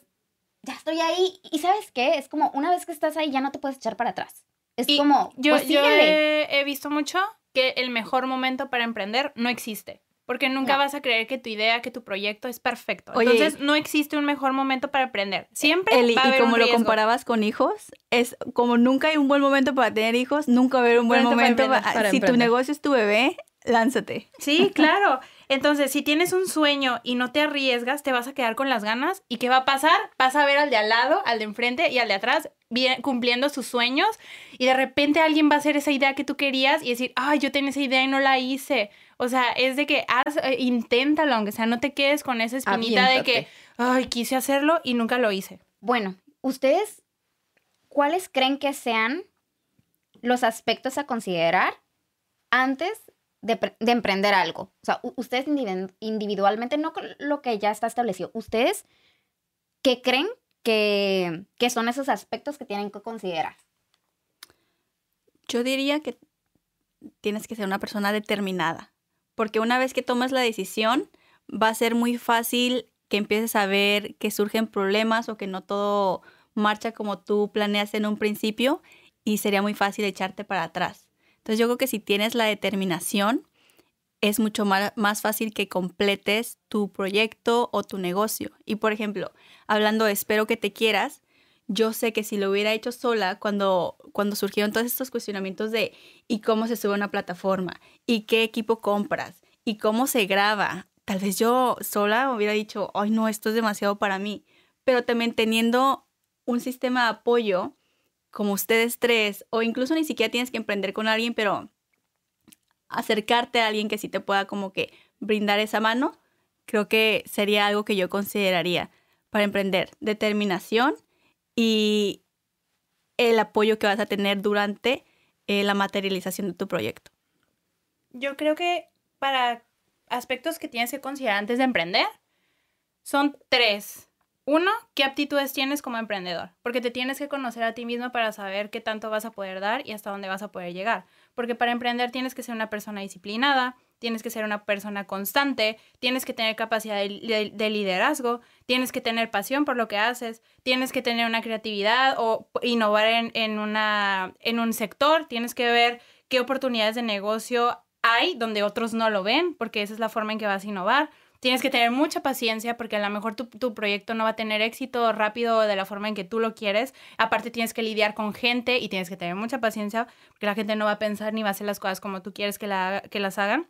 ya estoy ahí. Y sabes qué, es como una vez que estás ahí ya no te puedes echar para atrás. Es Y como, Yo, pues yo he visto mucho que el mejor momento para emprender no existe. Porque nunca No. vas a creer que tu idea, que tu proyecto es perfecto. Oye. Entonces, no existe un mejor momento para emprender. Siempre Eli, va a y haber como un lo comparabas con hijos, es como nunca hay un buen momento para tener hijos, nunca va a haber un buen Momento para para... para si tu negocio es tu bebé, lánzate. Sí, claro. Entonces, si tienes un sueño y no te arriesgas, te vas a quedar con las ganas. ¿Y qué va a pasar? Vas a ver al de al lado, al de enfrente y al de atrás bien- cumpliendo sus sueños. Y de repente alguien va a hacer esa idea que tú querías y decir, ay, yo tenía esa idea y no la hice. O sea, es de que haz, eh, inténtalo, aunque sea, no te quedes con esa espinita de que, ay, quise hacerlo y nunca lo hice. Bueno, ustedes, ¿cuáles creen que sean los aspectos a considerar antes de, pre- de emprender algo? O sea, ustedes individu- individualmente, no con lo que ya está establecido, ¿ustedes qué creen que, que son esos aspectos que tienen que considerar? Yo diría que tienes que ser una persona determinada, porque una vez que tomas la decisión, va a ser muy fácil que empieces a ver que surgen problemas o que no todo marcha como tú planeas en un principio y sería muy fácil echarte para atrás. Entonces yo creo que si tienes la determinación, es mucho más fácil que completes tu proyecto o tu negocio. Y por ejemplo, hablando de espero que te quieras, yo sé que si lo hubiera hecho sola, cuando, cuando surgieron todos estos cuestionamientos de ¿y cómo se sube a una plataforma? ¿Y qué equipo compras? ¿Y cómo se graba? Tal vez yo sola hubiera dicho, ay no, esto es demasiado para mí. Pero también teniendo un sistema de apoyo como ustedes tres, o incluso ni siquiera tienes que emprender con alguien, pero acercarte a alguien que sí te pueda como que brindar esa mano, creo que sería algo que yo consideraría para emprender. Determinación y el apoyo que vas a tener durante eh, la materialización de tu proyecto. Yo creo que para aspectos que tienes que considerar antes de emprender son tres. Uno, ¿qué aptitudes tienes como emprendedor? Porque te tienes que conocer a ti mismo para saber qué tanto vas a poder dar y hasta dónde vas a poder llegar. Porque para emprender tienes que ser una persona disciplinada, tienes que ser una persona constante, tienes que tener capacidad de, de- de liderazgo, tienes que tener pasión por lo que haces, tienes que tener una creatividad o innovar en, un sector, tienes que ver qué oportunidades de negocio hay donde otros no lo ven, porque esa es la forma en que vas a innovar. Tienes que tener mucha paciencia porque a lo mejor tu, proyecto no va a tener éxito rápido de la forma en que tú lo quieres. Aparte tienes que lidiar con gente y tienes que tener mucha paciencia porque la gente no va a pensar ni va a hacer las cosas como tú quieres que las hagan.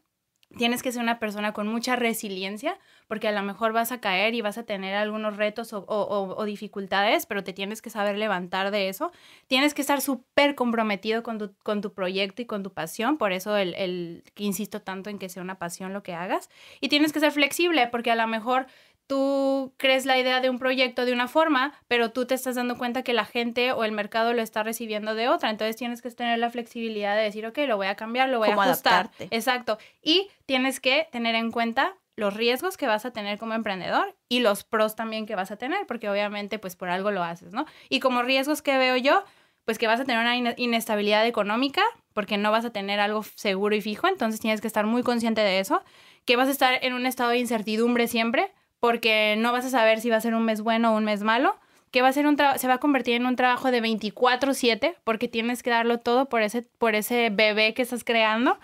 Tienes que ser una persona con mucha resiliencia porque a lo mejor vas a caer y vas a tener algunos retos o, dificultades, pero te tienes que saber levantar de eso. Tienes que estar súper comprometido con tu, proyecto y con tu pasión, por eso el, el insisto tanto en que sea una pasión lo que hagas. Y tienes que ser flexible porque a lo mejor tú crees la idea de un proyecto de una forma, pero tú te estás dando cuenta que la gente o el mercado lo está recibiendo de otra. Entonces tienes que tener la flexibilidad de decir, ok, lo voy a cambiar, lo voy Como a ajustar. adaptarte. Exacto. Y tienes que tener en cuenta los riesgos que vas a tener como emprendedor y los pros también que vas a tener, porque obviamente pues por algo lo haces, ¿no? Y como riesgos que veo yo, pues que vas a tener una ine- inestabilidad económica, porque no vas a tener algo seguro y fijo, entonces tienes que estar muy consciente de eso, que vas a estar en un estado de incertidumbre siempre, porque no vas a saber si va a ser un mes bueno o un mes malo, que va a ser un se va a convertir en un trabajo de 24/7, porque tienes que darlo todo por ese, por ese bebé que estás creando.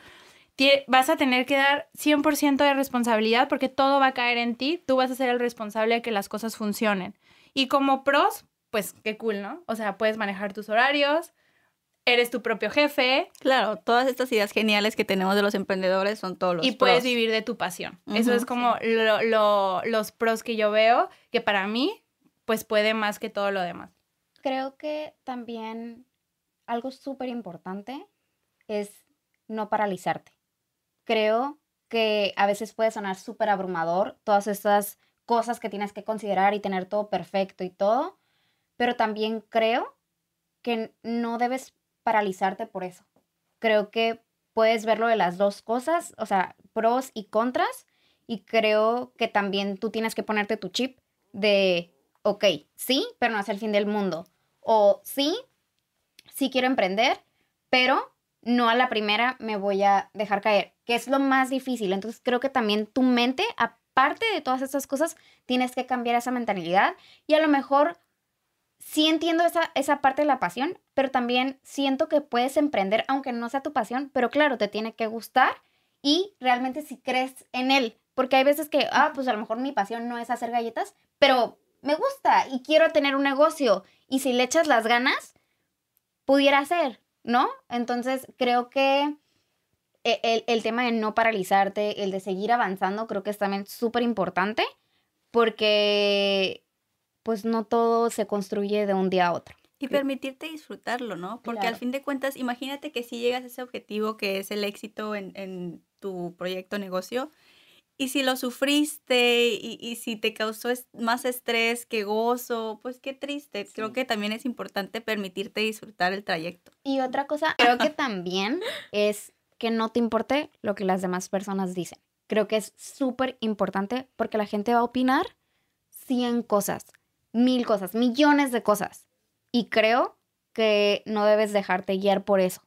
Vas a tener que dar 100% de responsabilidad porque todo va a caer en ti, tú vas a ser el responsable de que las cosas funcionen. Y como pros, pues qué cool, ¿no? O sea, puedes manejar tus horarios, eres tu propio jefe Claro, todas estas ideas geniales que tenemos de los emprendedores son todos los y puedes pros. vivir de tu pasión. Eso es como lo- lo- los pros que yo veo, que para mí, pues puede más que todo lo demás. Creo que también algo súper importante es no paralizarte. Creo que a veces puede sonar súper abrumador todas estas cosas que tienes que considerar y tener todo perfecto y todo, pero también creo que no debes paralizarte por eso. Creo que puedes verlo de las dos cosas, o sea, pros y contras, y creo que también tú tienes que ponerte tu chip de, ok, sí, pero no es el fin del mundo. O sí, sí quiero emprender, pero no a la primera me voy a dejar caer, que es lo más difícil. Entonces creo que también tu mente, aparte de todas estas cosas, tienes que cambiar esa mentalidad y a lo mejor sí entiendo esa, esa parte de la pasión, pero también siento que puedes emprender aunque no sea tu pasión, pero claro, te tiene que gustar y realmente si crees en él, porque hay veces que, ah, pues a lo mejor mi pasión no es hacer galletas, pero me gusta y quiero tener un negocio y si le echas las ganas, pudiera ser, ¿no? Entonces creo que e- el, el tema de no paralizarte, el de seguir avanzando, creo que es también súper importante porque pues no todo se construye de un día a otro. Y permitirte disfrutarlo, ¿no? Porque al fin de cuentas, imagínate que si llegas a ese objetivo que es el éxito en, en tu proyecto negocio, y si lo sufriste y, y si te causó es- más estrés que gozo, pues qué triste. Creo que también es importante permitirte disfrutar el trayecto. Y otra cosa, creo que también es que no te importe lo que las demás personas dicen. Creo que es súper importante porque la gente va a opinar 100 cosas, mil cosas, millones de cosas. Y creo que no debes dejarte guiar por eso.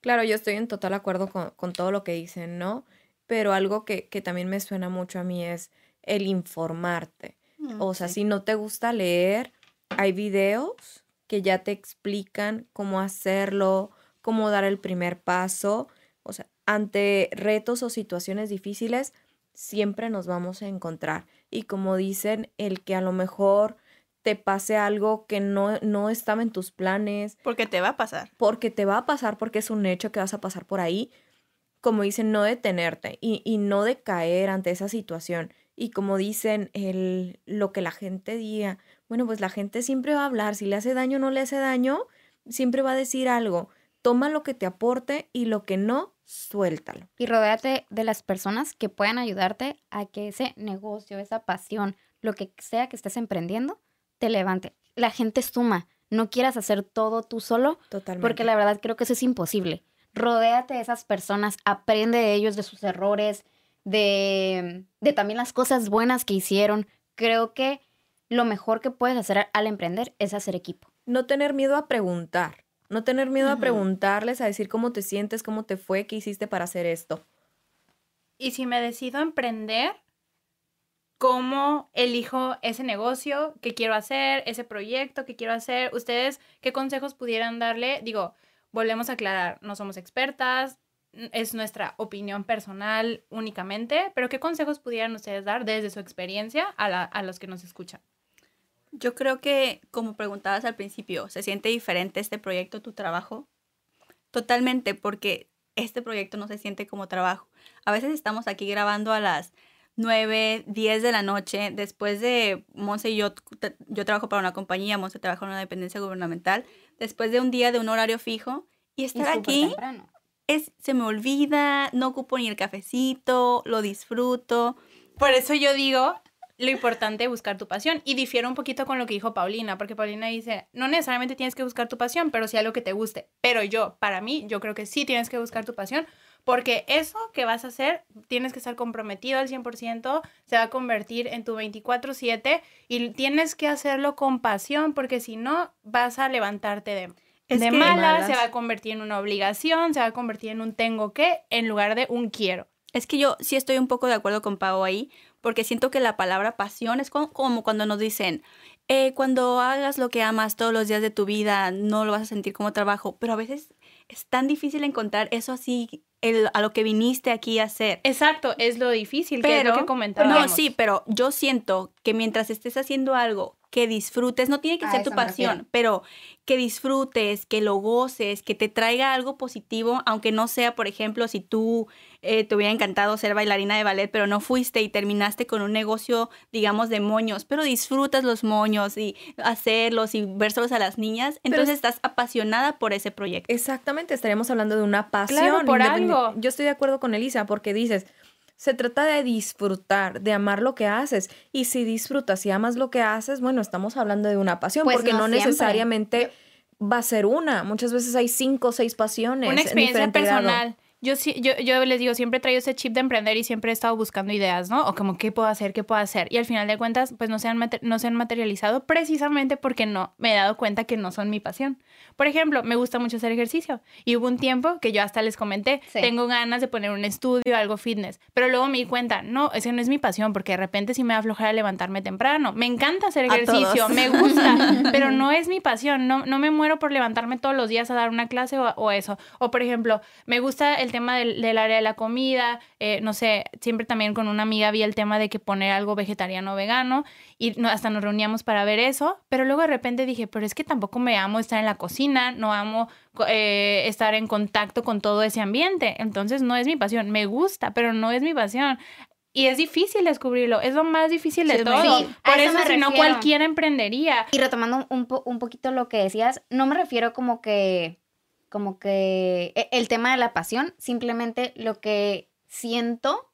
Claro, yo estoy en total acuerdo con, con todo lo que dicen, ¿no? Pero algo que, que también me suena mucho a mí es el informarte. O sea, si no te gusta leer, hay videos que ya te explican cómo hacerlo, cómo dar el primer paso. O sea, ante retos o situaciones difíciles, siempre nos vamos a encontrar. Y como dicen, el que a lo mejor te pase algo que no, no estaba en tus planes, Porque te va a pasar. porque te va a pasar, porque es un hecho que vas a pasar por ahí, como dicen, no detenerte y, y no decaer ante esa situación. Y como dicen, el, lo que la gente diga, bueno, pues la gente siempre va a hablar, si le hace daño o no le hace daño, siempre va a decir algo. Toma lo que te aporte y lo que no, suéltalo. Y rodéate de las personas que puedan ayudarte a que ese negocio, esa pasión, lo que sea que estés emprendiendo, te levante. La gente suma. No quieras hacer todo tú solo, Totalmente. porque la verdad creo que eso es imposible. Rodéate de esas personas, aprende de ellos, de sus errores, de, de también las cosas buenas que hicieron. Creo que lo mejor que puedes hacer al emprender es hacer equipo. no tener miedo a preguntar. No tener miedo a preguntarles, a decir cómo te sientes, cómo te fue, qué hiciste para hacer esto. Y si me decido emprender, ¿cómo elijo ese negocio que quiero hacer, ese proyecto que quiero hacer? ¿Ustedes qué consejos pudieran darle? Digo, volvemos a aclarar, no somos expertas, es nuestra opinión personal únicamente, pero ¿qué consejos pudieran ustedes dar desde su experiencia a, la- a los que nos escuchan? Yo creo que, como preguntabas al principio, ¿se siente diferente este proyecto, tu trabajo? Totalmente, porque este proyecto no se siente como trabajo. A veces estamos aquí grabando a las 9, 10 de la noche, después de Monse y yo, yo trabajo para una compañía, Monse trabaja en una dependencia gubernamental, después de un día de un horario fijo, y Y estar súper aquí temprano. es, se me olvida, no ocupo ni el cafecito, lo disfruto. Por eso yo digo lo importante de buscar tu pasión. Y difiero un poquito con lo que dijo Paulina, porque Paulina dice, no necesariamente tienes que buscar tu pasión, pero sí algo que te guste. Pero yo, para mí, yo creo que sí tienes que buscar tu pasión, porque eso que vas a hacer, tienes que estar comprometido al 100%, se va a convertir en tu 24/7 y tienes que hacerlo con pasión, porque si no, vas a levantarte de, Es malas, Malas. se va a convertir en una obligación, se va a convertir en un tengo que, en lugar de un quiero. Es que yo sí estoy un poco de acuerdo con Pau ahí, porque siento que la palabra pasión es co- como, cuando nos dicen, eh, cuando hagas lo que amas todos los días de tu vida, no lo vas a sentir como trabajo, pero a veces es tan difícil encontrar eso así, el- a lo que viniste aquí a hacer. Exacto, es lo difícil, que es Pero, lo que comentábamos. no, sí, pero yo siento que mientras estés haciendo algo que disfrutes, no tiene que A ser tu pasión, refiero. pero que disfrutes, que lo goces, que te traiga algo positivo, aunque no sea, por ejemplo, si tú eh, te hubiera encantado ser bailarina de ballet, pero no fuiste y terminaste con un negocio, digamos, de moños, pero disfrutas los moños y hacerlos y vérselos a las niñas, entonces estás apasionada por ese proyecto. Exactamente, estaríamos hablando de una pasión. por independi- algo. Yo estoy de acuerdo con Elisa porque dices, se trata de disfrutar, de amar lo que haces. Y si disfrutas y amas lo que haces, bueno, estamos hablando de una pasión, Pues porque no necesariamente va a ser una. Muchas veces hay cinco o seis pasiones. Una en experiencia grado. personal. Yo, yo, yo les digo, siempre he traído ese chip de emprender y siempre he estado buscando ideas, ¿no? O como, ¿qué puedo hacer? ¿Qué puedo hacer? Y al final de cuentas, pues no se han, no se han materializado precisamente porque no me he dado cuenta que no son mi pasión. Por ejemplo, me gusta mucho hacer ejercicio y hubo un tiempo que yo hasta les comenté, Sí. tengo ganas de poner un estudio, algo fitness, pero luego me di cuenta, no, ese no es mi pasión porque de repente sí me va a aflojar a levantarme temprano. Me encanta hacer ejercicio, me gusta, pero no es mi pasión. No, no me muero por levantarme todos los días a dar una clase o, o eso. O, por ejemplo, me gusta el tema del, del área de la comida. eh, no sé, siempre también con una amiga vi el tema de que poner algo vegetariano o vegano y no- hasta nos reuníamos para ver eso. Pero luego de repente dije, pero es que tampoco me amo estar en la cocina, no amo eh, estar en contacto con todo ese ambiente. Entonces no es mi pasión. Me gusta, pero no es mi pasión. Y es difícil descubrirlo, es lo más difícil de Sí, todo. sí, Por eso eso, si no, cualquiera emprendería. Y retomando un, po- un poquito lo que decías, no me refiero como que, como que e- el tema de la pasión, simplemente lo que siento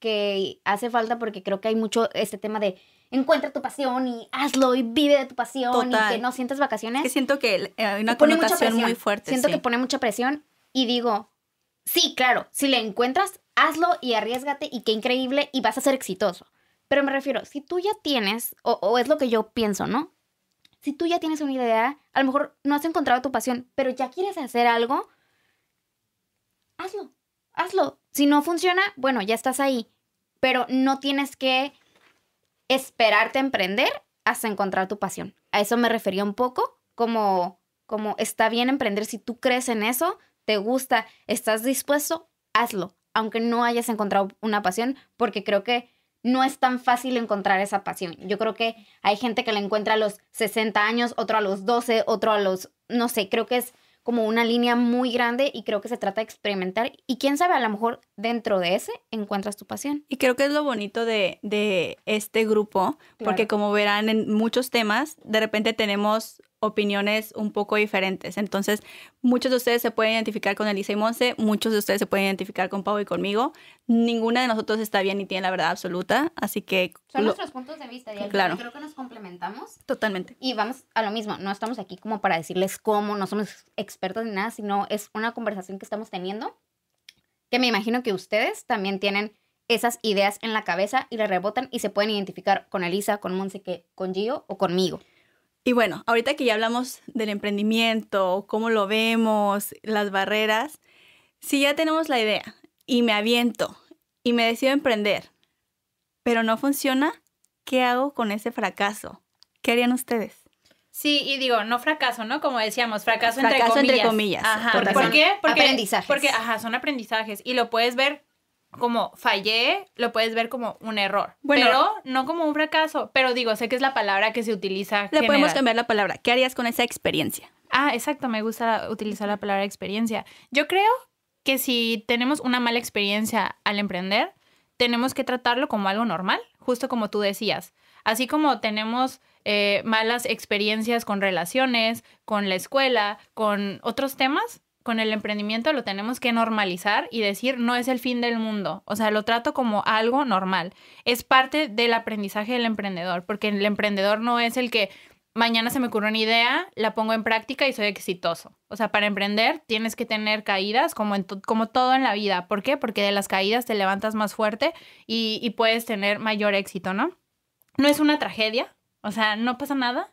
que hace falta porque creo que hay mucho este tema de encuentra tu pasión y hazlo y vive de tu pasión Total. y que no sientas vacaciones. Que siento que eh, hay una connotación muy fuerte. Siento sí. que pone mucha presión y digo, sí, claro, si le encuentras, hazlo y arriesgate y qué increíble y vas a ser exitoso. Pero me refiero, si tú ya tienes, o, o es lo que yo pienso, ¿no? Si tú ya tienes una idea, a lo mejor no has encontrado tu pasión, pero ya quieres hacer algo, hazlo, hazlo. Si no funciona, bueno, ya estás ahí, pero no tienes que esperarte a emprender hasta encontrar tu pasión. A eso me refería un poco, como, como está bien emprender si tú crees en eso, te gusta, estás dispuesto, hazlo, aunque no hayas encontrado una pasión, porque creo que no es tan fácil encontrar esa pasión. Yo creo que hay gente que la encuentra a los 60 años, otro a los 12, otro a los, no sé, creo que es como una línea muy grande y creo que se trata de experimentar y quién sabe, a lo mejor dentro de ese encuentras tu pasión. Y creo que es lo bonito de, de este grupo, porque como verán en muchos temas, de repente tenemos opiniones un poco diferentes. Entonces, muchos de ustedes se pueden identificar con Elisa y Monse, muchos de ustedes se pueden identificar con Pau y conmigo. Ninguna de nosotros está bien ni tiene la verdad absoluta, así que Son lo- nuestros puntos de vista y Claro. creo que nos complementamos. totalmente. Y vamos a lo mismo, no estamos aquí como para decirles cómo, no somos expertos ni nada, sino es una conversación que estamos teniendo, que me imagino que ustedes también tienen esas ideas en la cabeza y le rebotan y se pueden identificar con Elisa, con Monse, que- con Gio o conmigo. Y bueno, ahorita que ya hablamos del emprendimiento, cómo lo vemos, las barreras, si ya tenemos la idea y me aviento y me decido emprender, pero no funciona, ¿qué hago con ese fracaso? ¿Qué harían ustedes? Sí, y digo, no fracaso, ¿no? Como decíamos, fracaso, Fracaso entre entre comillas. comillas, Ajá. porque ¿Por son qué? Porque, aprendizajes. Porque, ajá, son aprendizajes. Y lo puedes ver como fallé, lo puedes ver como un error. Bueno. pero no como un fracaso. Pero digo, sé que es la palabra que se utiliza. Le podemos cambiar la palabra. ¿Qué harías con esa experiencia? Ah, exacto, me gusta utilizar la palabra experiencia. Yo creo que si tenemos una mala experiencia al emprender, tenemos que tratarlo como algo normal, justo como tú decías. Así como tenemos eh, malas experiencias con relaciones, con la escuela, con otros temas, con el emprendimiento lo tenemos que normalizar y decir no es el fin del mundo. O sea, lo trato como algo normal. Es parte del aprendizaje del emprendedor, porque el emprendedor no es el que mañana se me ocurre una idea, la pongo en práctica y soy exitoso. O sea, para emprender tienes que tener caídas como, en to- como todo en la vida. ¿Por qué? Porque de las caídas te levantas más fuerte y, y puedes tener mayor éxito, ¿no? No es una tragedia, o sea, no pasa nada.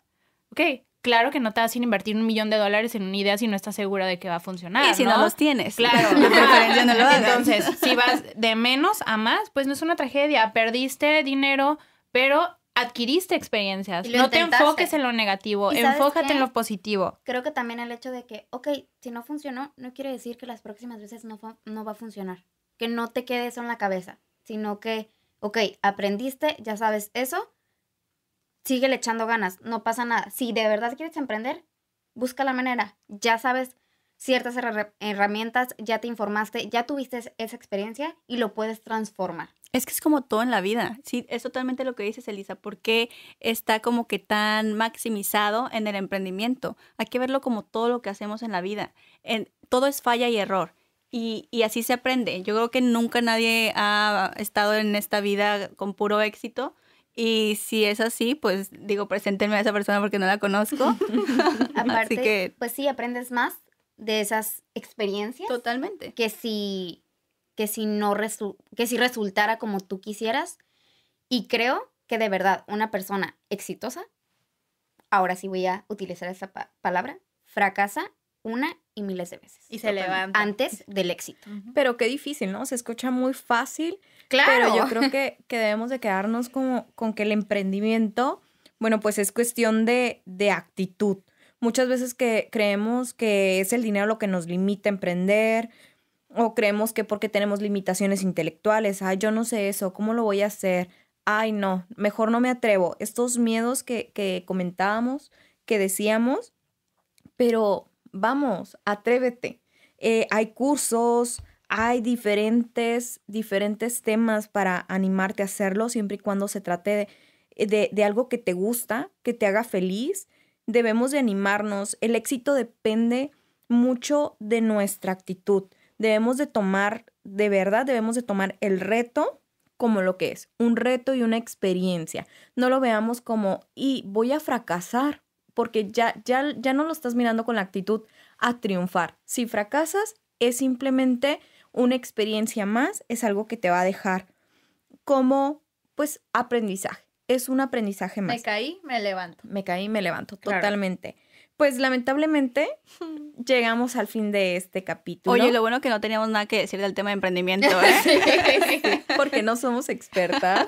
Ok, claro que no te vas a invertir un millón de dólares en una idea si no estás segura de que va a funcionar. y si no, los tienes. Claro, preferencia no lo hagas. Entonces, si vas de menos a más, pues no es una tragedia. Perdiste dinero, pero adquiriste experiencias. No te intentaste. enfoques en lo negativo, ¿Y sabes enfócate qué? en lo positivo. Creo que también el hecho de que, ok, si no funcionó, no quiere decir que las próximas veces no, no va a funcionar. Que no te quede eso en la cabeza, sino que, ok, aprendiste, ya sabes eso, sigue echando ganas, no pasa nada. Si de verdad quieres emprender, busca la manera. Ya sabes ciertas herra- herramientas, ya te informaste, ya tuviste es- esa experiencia y lo puedes transformar. Es que es como todo en la vida. Sí, es totalmente lo que dices, Elisa. ¿Por qué está como que tan maximizado en el emprendimiento? Hay que verlo como todo lo que hacemos en la vida. En, todo es falla y error. Y, y así se aprende. Yo creo que nunca nadie ha estado en esta vida con puro éxito. Y si es así, pues digo, preséntenme a esa persona porque no la conozco. Aparte, así que pues sí, aprendes más de esas experiencias. totalmente. que si que si no resu- que si resultara como tú quisieras y creo que de verdad una persona exitosa ahora sí voy a utilizar esa pa- palabra fracasa una y miles de veces Y se levanta. antes del éxito Pero qué difícil, ¿no? Se escucha muy fácil, claro pero yo creo que, que debemos de quedarnos como, con que el emprendimiento, bueno, pues es cuestión de, de actitud. Muchas veces que creemos que es el dinero lo que nos limita a emprender o creemos que porque tenemos limitaciones intelectuales, ay, yo no sé eso, ¿cómo lo voy a hacer? Ay, no, mejor no me atrevo. Estos miedos que, que comentábamos, que decíamos, pero vamos, atrévete. Eh, hay cursos, hay diferentes, diferentes temas para animarte a hacerlo, siempre y cuando se trate de, de- de algo que te gusta, que te haga feliz. Debemos de animarnos. El éxito depende mucho de nuestra actitud. Debemos de tomar, de verdad, debemos de tomar el reto como lo que es, un reto y una experiencia. No lo veamos como, y voy a fracasar, porque ya, ya, ya no lo estás mirando con la actitud a triunfar. Si fracasas, es simplemente una experiencia más, es algo que te va a dejar como, pues, aprendizaje. Es un aprendizaje más. Me caí, me levanto. Me caí, me levanto, Claro. totalmente. Pues lamentablemente llegamos al fin de este capítulo. Oye, lo bueno que no teníamos nada que decir del tema de emprendimiento, ¿eh? porque no somos expertas,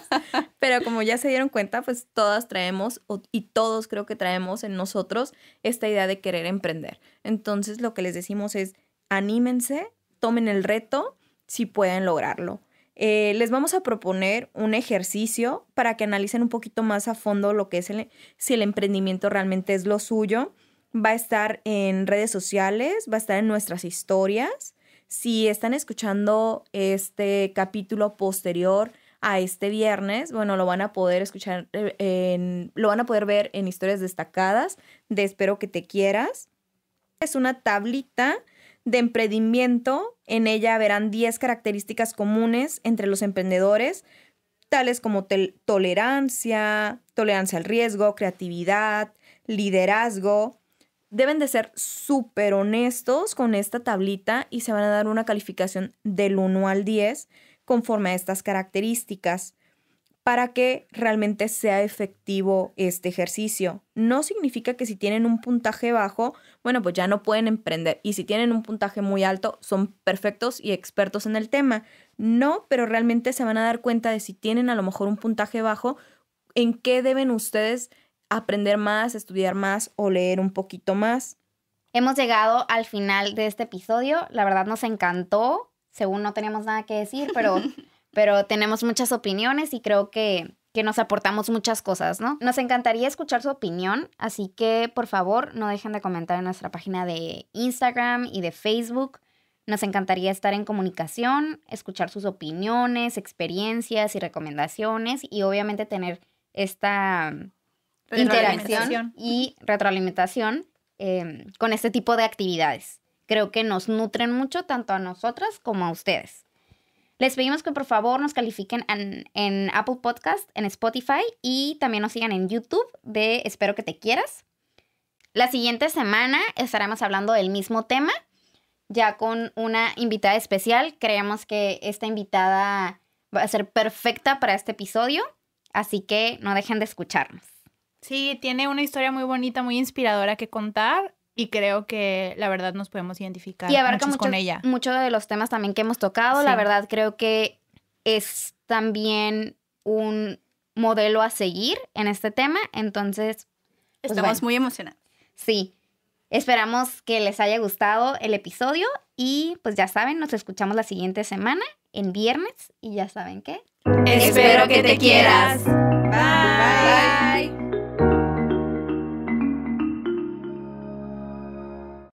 pero como ya se dieron cuenta, pues todas traemos y todos creo que traemos en nosotros esta idea de querer emprender. Entonces lo que les decimos es anímense, tomen el reto si pueden lograrlo. Eh, les vamos a proponer un ejercicio para que analicen un poquito más a fondo lo que es el, si el emprendimiento realmente es lo suyo. Va a estar en redes sociales, va a estar en nuestras historias. Si están escuchando este capítulo posterior a este viernes, bueno, lo van a poder escuchar, eh, en, lo van a poder ver en historias destacadas de Espero que te quieras. Es una tablita de emprendimiento. En ella verán 10 características comunes entre los emprendedores, tales como tolerancia, tolerancia al riesgo, creatividad, liderazgo. Deben de ser súper honestos con esta tablita y se van a dar una calificación del 1 al 10 conforme a estas características para que realmente sea efectivo este ejercicio. No significa que si tienen un puntaje bajo, bueno, pues ya no pueden emprender. Y si tienen un puntaje muy alto, son perfectos y expertos en el tema. No, pero realmente se van a dar cuenta de si tienen a lo mejor un puntaje bajo, en qué deben ustedes aprender más, estudiar más o leer un poquito más. Hemos llegado al final de este episodio. La verdad nos encantó. Según no teníamos nada que decir, pero, pero tenemos muchas opiniones y creo que, que nos aportamos muchas cosas, ¿no? Nos encantaría escuchar su opinión, así que por favor no dejen de comentar en nuestra página de Instagram y de Facebook. Nos encantaría estar en comunicación, escuchar sus opiniones, experiencias y recomendaciones y obviamente tener esta interacción y retroalimentación eh, con este tipo de actividades. Creo que nos nutren mucho tanto a nosotras como a ustedes. Les pedimos que por favor nos califiquen en, Apple Podcast, en Spotify y también nos sigan en YouTube de Espero que te quieras. La siguiente semana estaremos hablando del mismo tema, ya con una invitada especial. Creemos que esta invitada va a ser perfecta para este episodio, así que no dejen de escucharnos. Sí, tiene una historia muy bonita, muy inspiradora que contar y creo que la verdad nos podemos identificar Y abarca muchos mucho, con ella. mucho de los temas también que hemos tocado. La verdad creo que es también un modelo a seguir en este tema. Entonces, pues Estamos bueno. muy emocionados. sí, esperamos que les haya gustado el episodio y pues ya saben, nos escuchamos la siguiente semana, en viernes, y ya saben qué. Espero que te quieras.